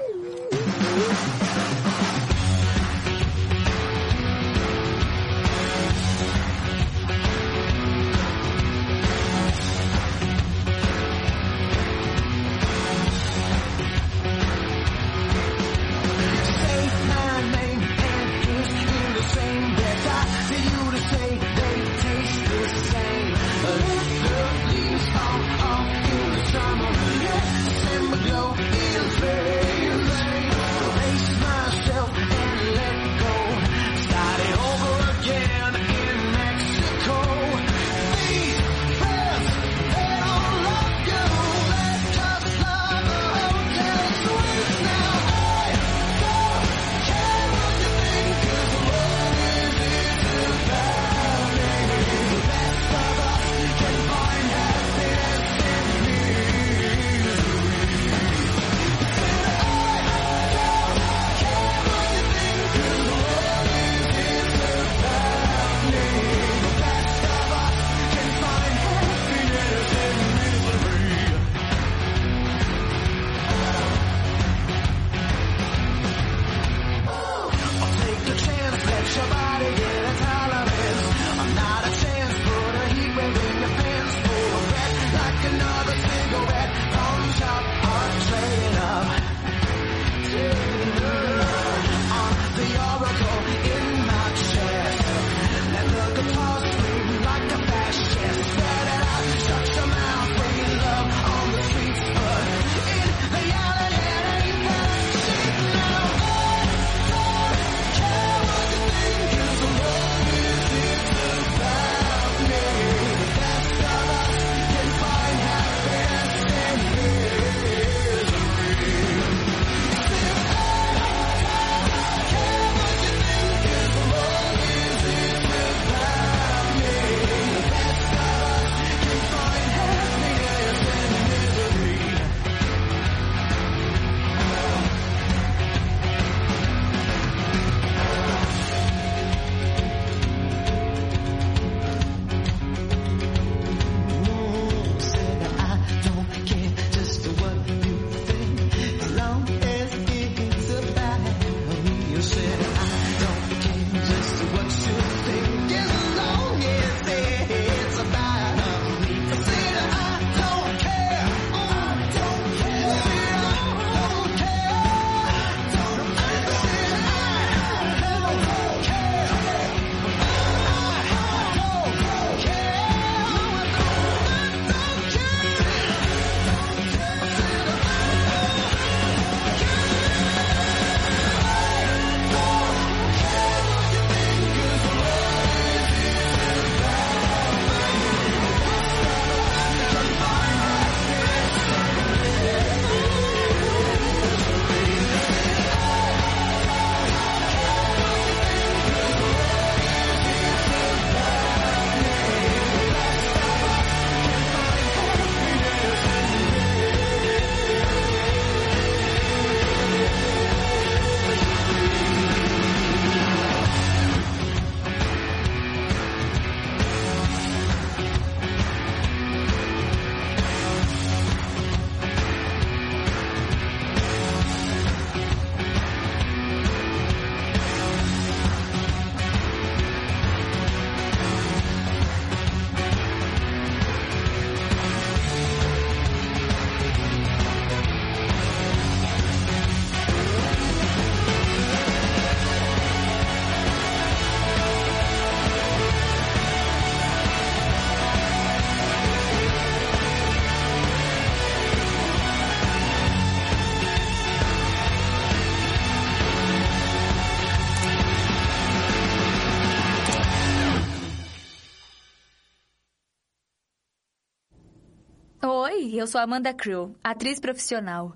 Eu sou Amanda Crew, atriz profissional.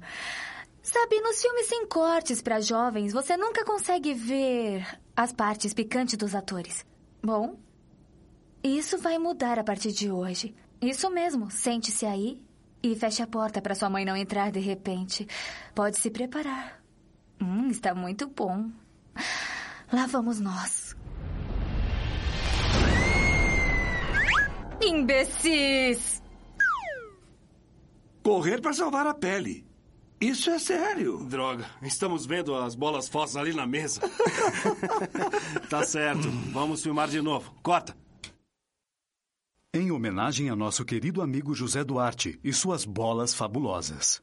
Sabe, nos filmes sem cortes para jovens, você nunca consegue ver as partes picantes dos atores. Bom, isso vai mudar a partir de hoje. Isso mesmo, sente-se aí e feche a porta para sua mãe não entrar de repente. Pode se preparar. Hum, está muito bom. Lá vamos nós. Imbecis! Correr para salvar a pele. Isso é sério. Droga, estamos vendo as bolas fósseis ali na mesa. (laughs) tá certo, vamos filmar de novo. Corta. Em homenagem a nosso querido amigo José Duarte e suas bolas fabulosas.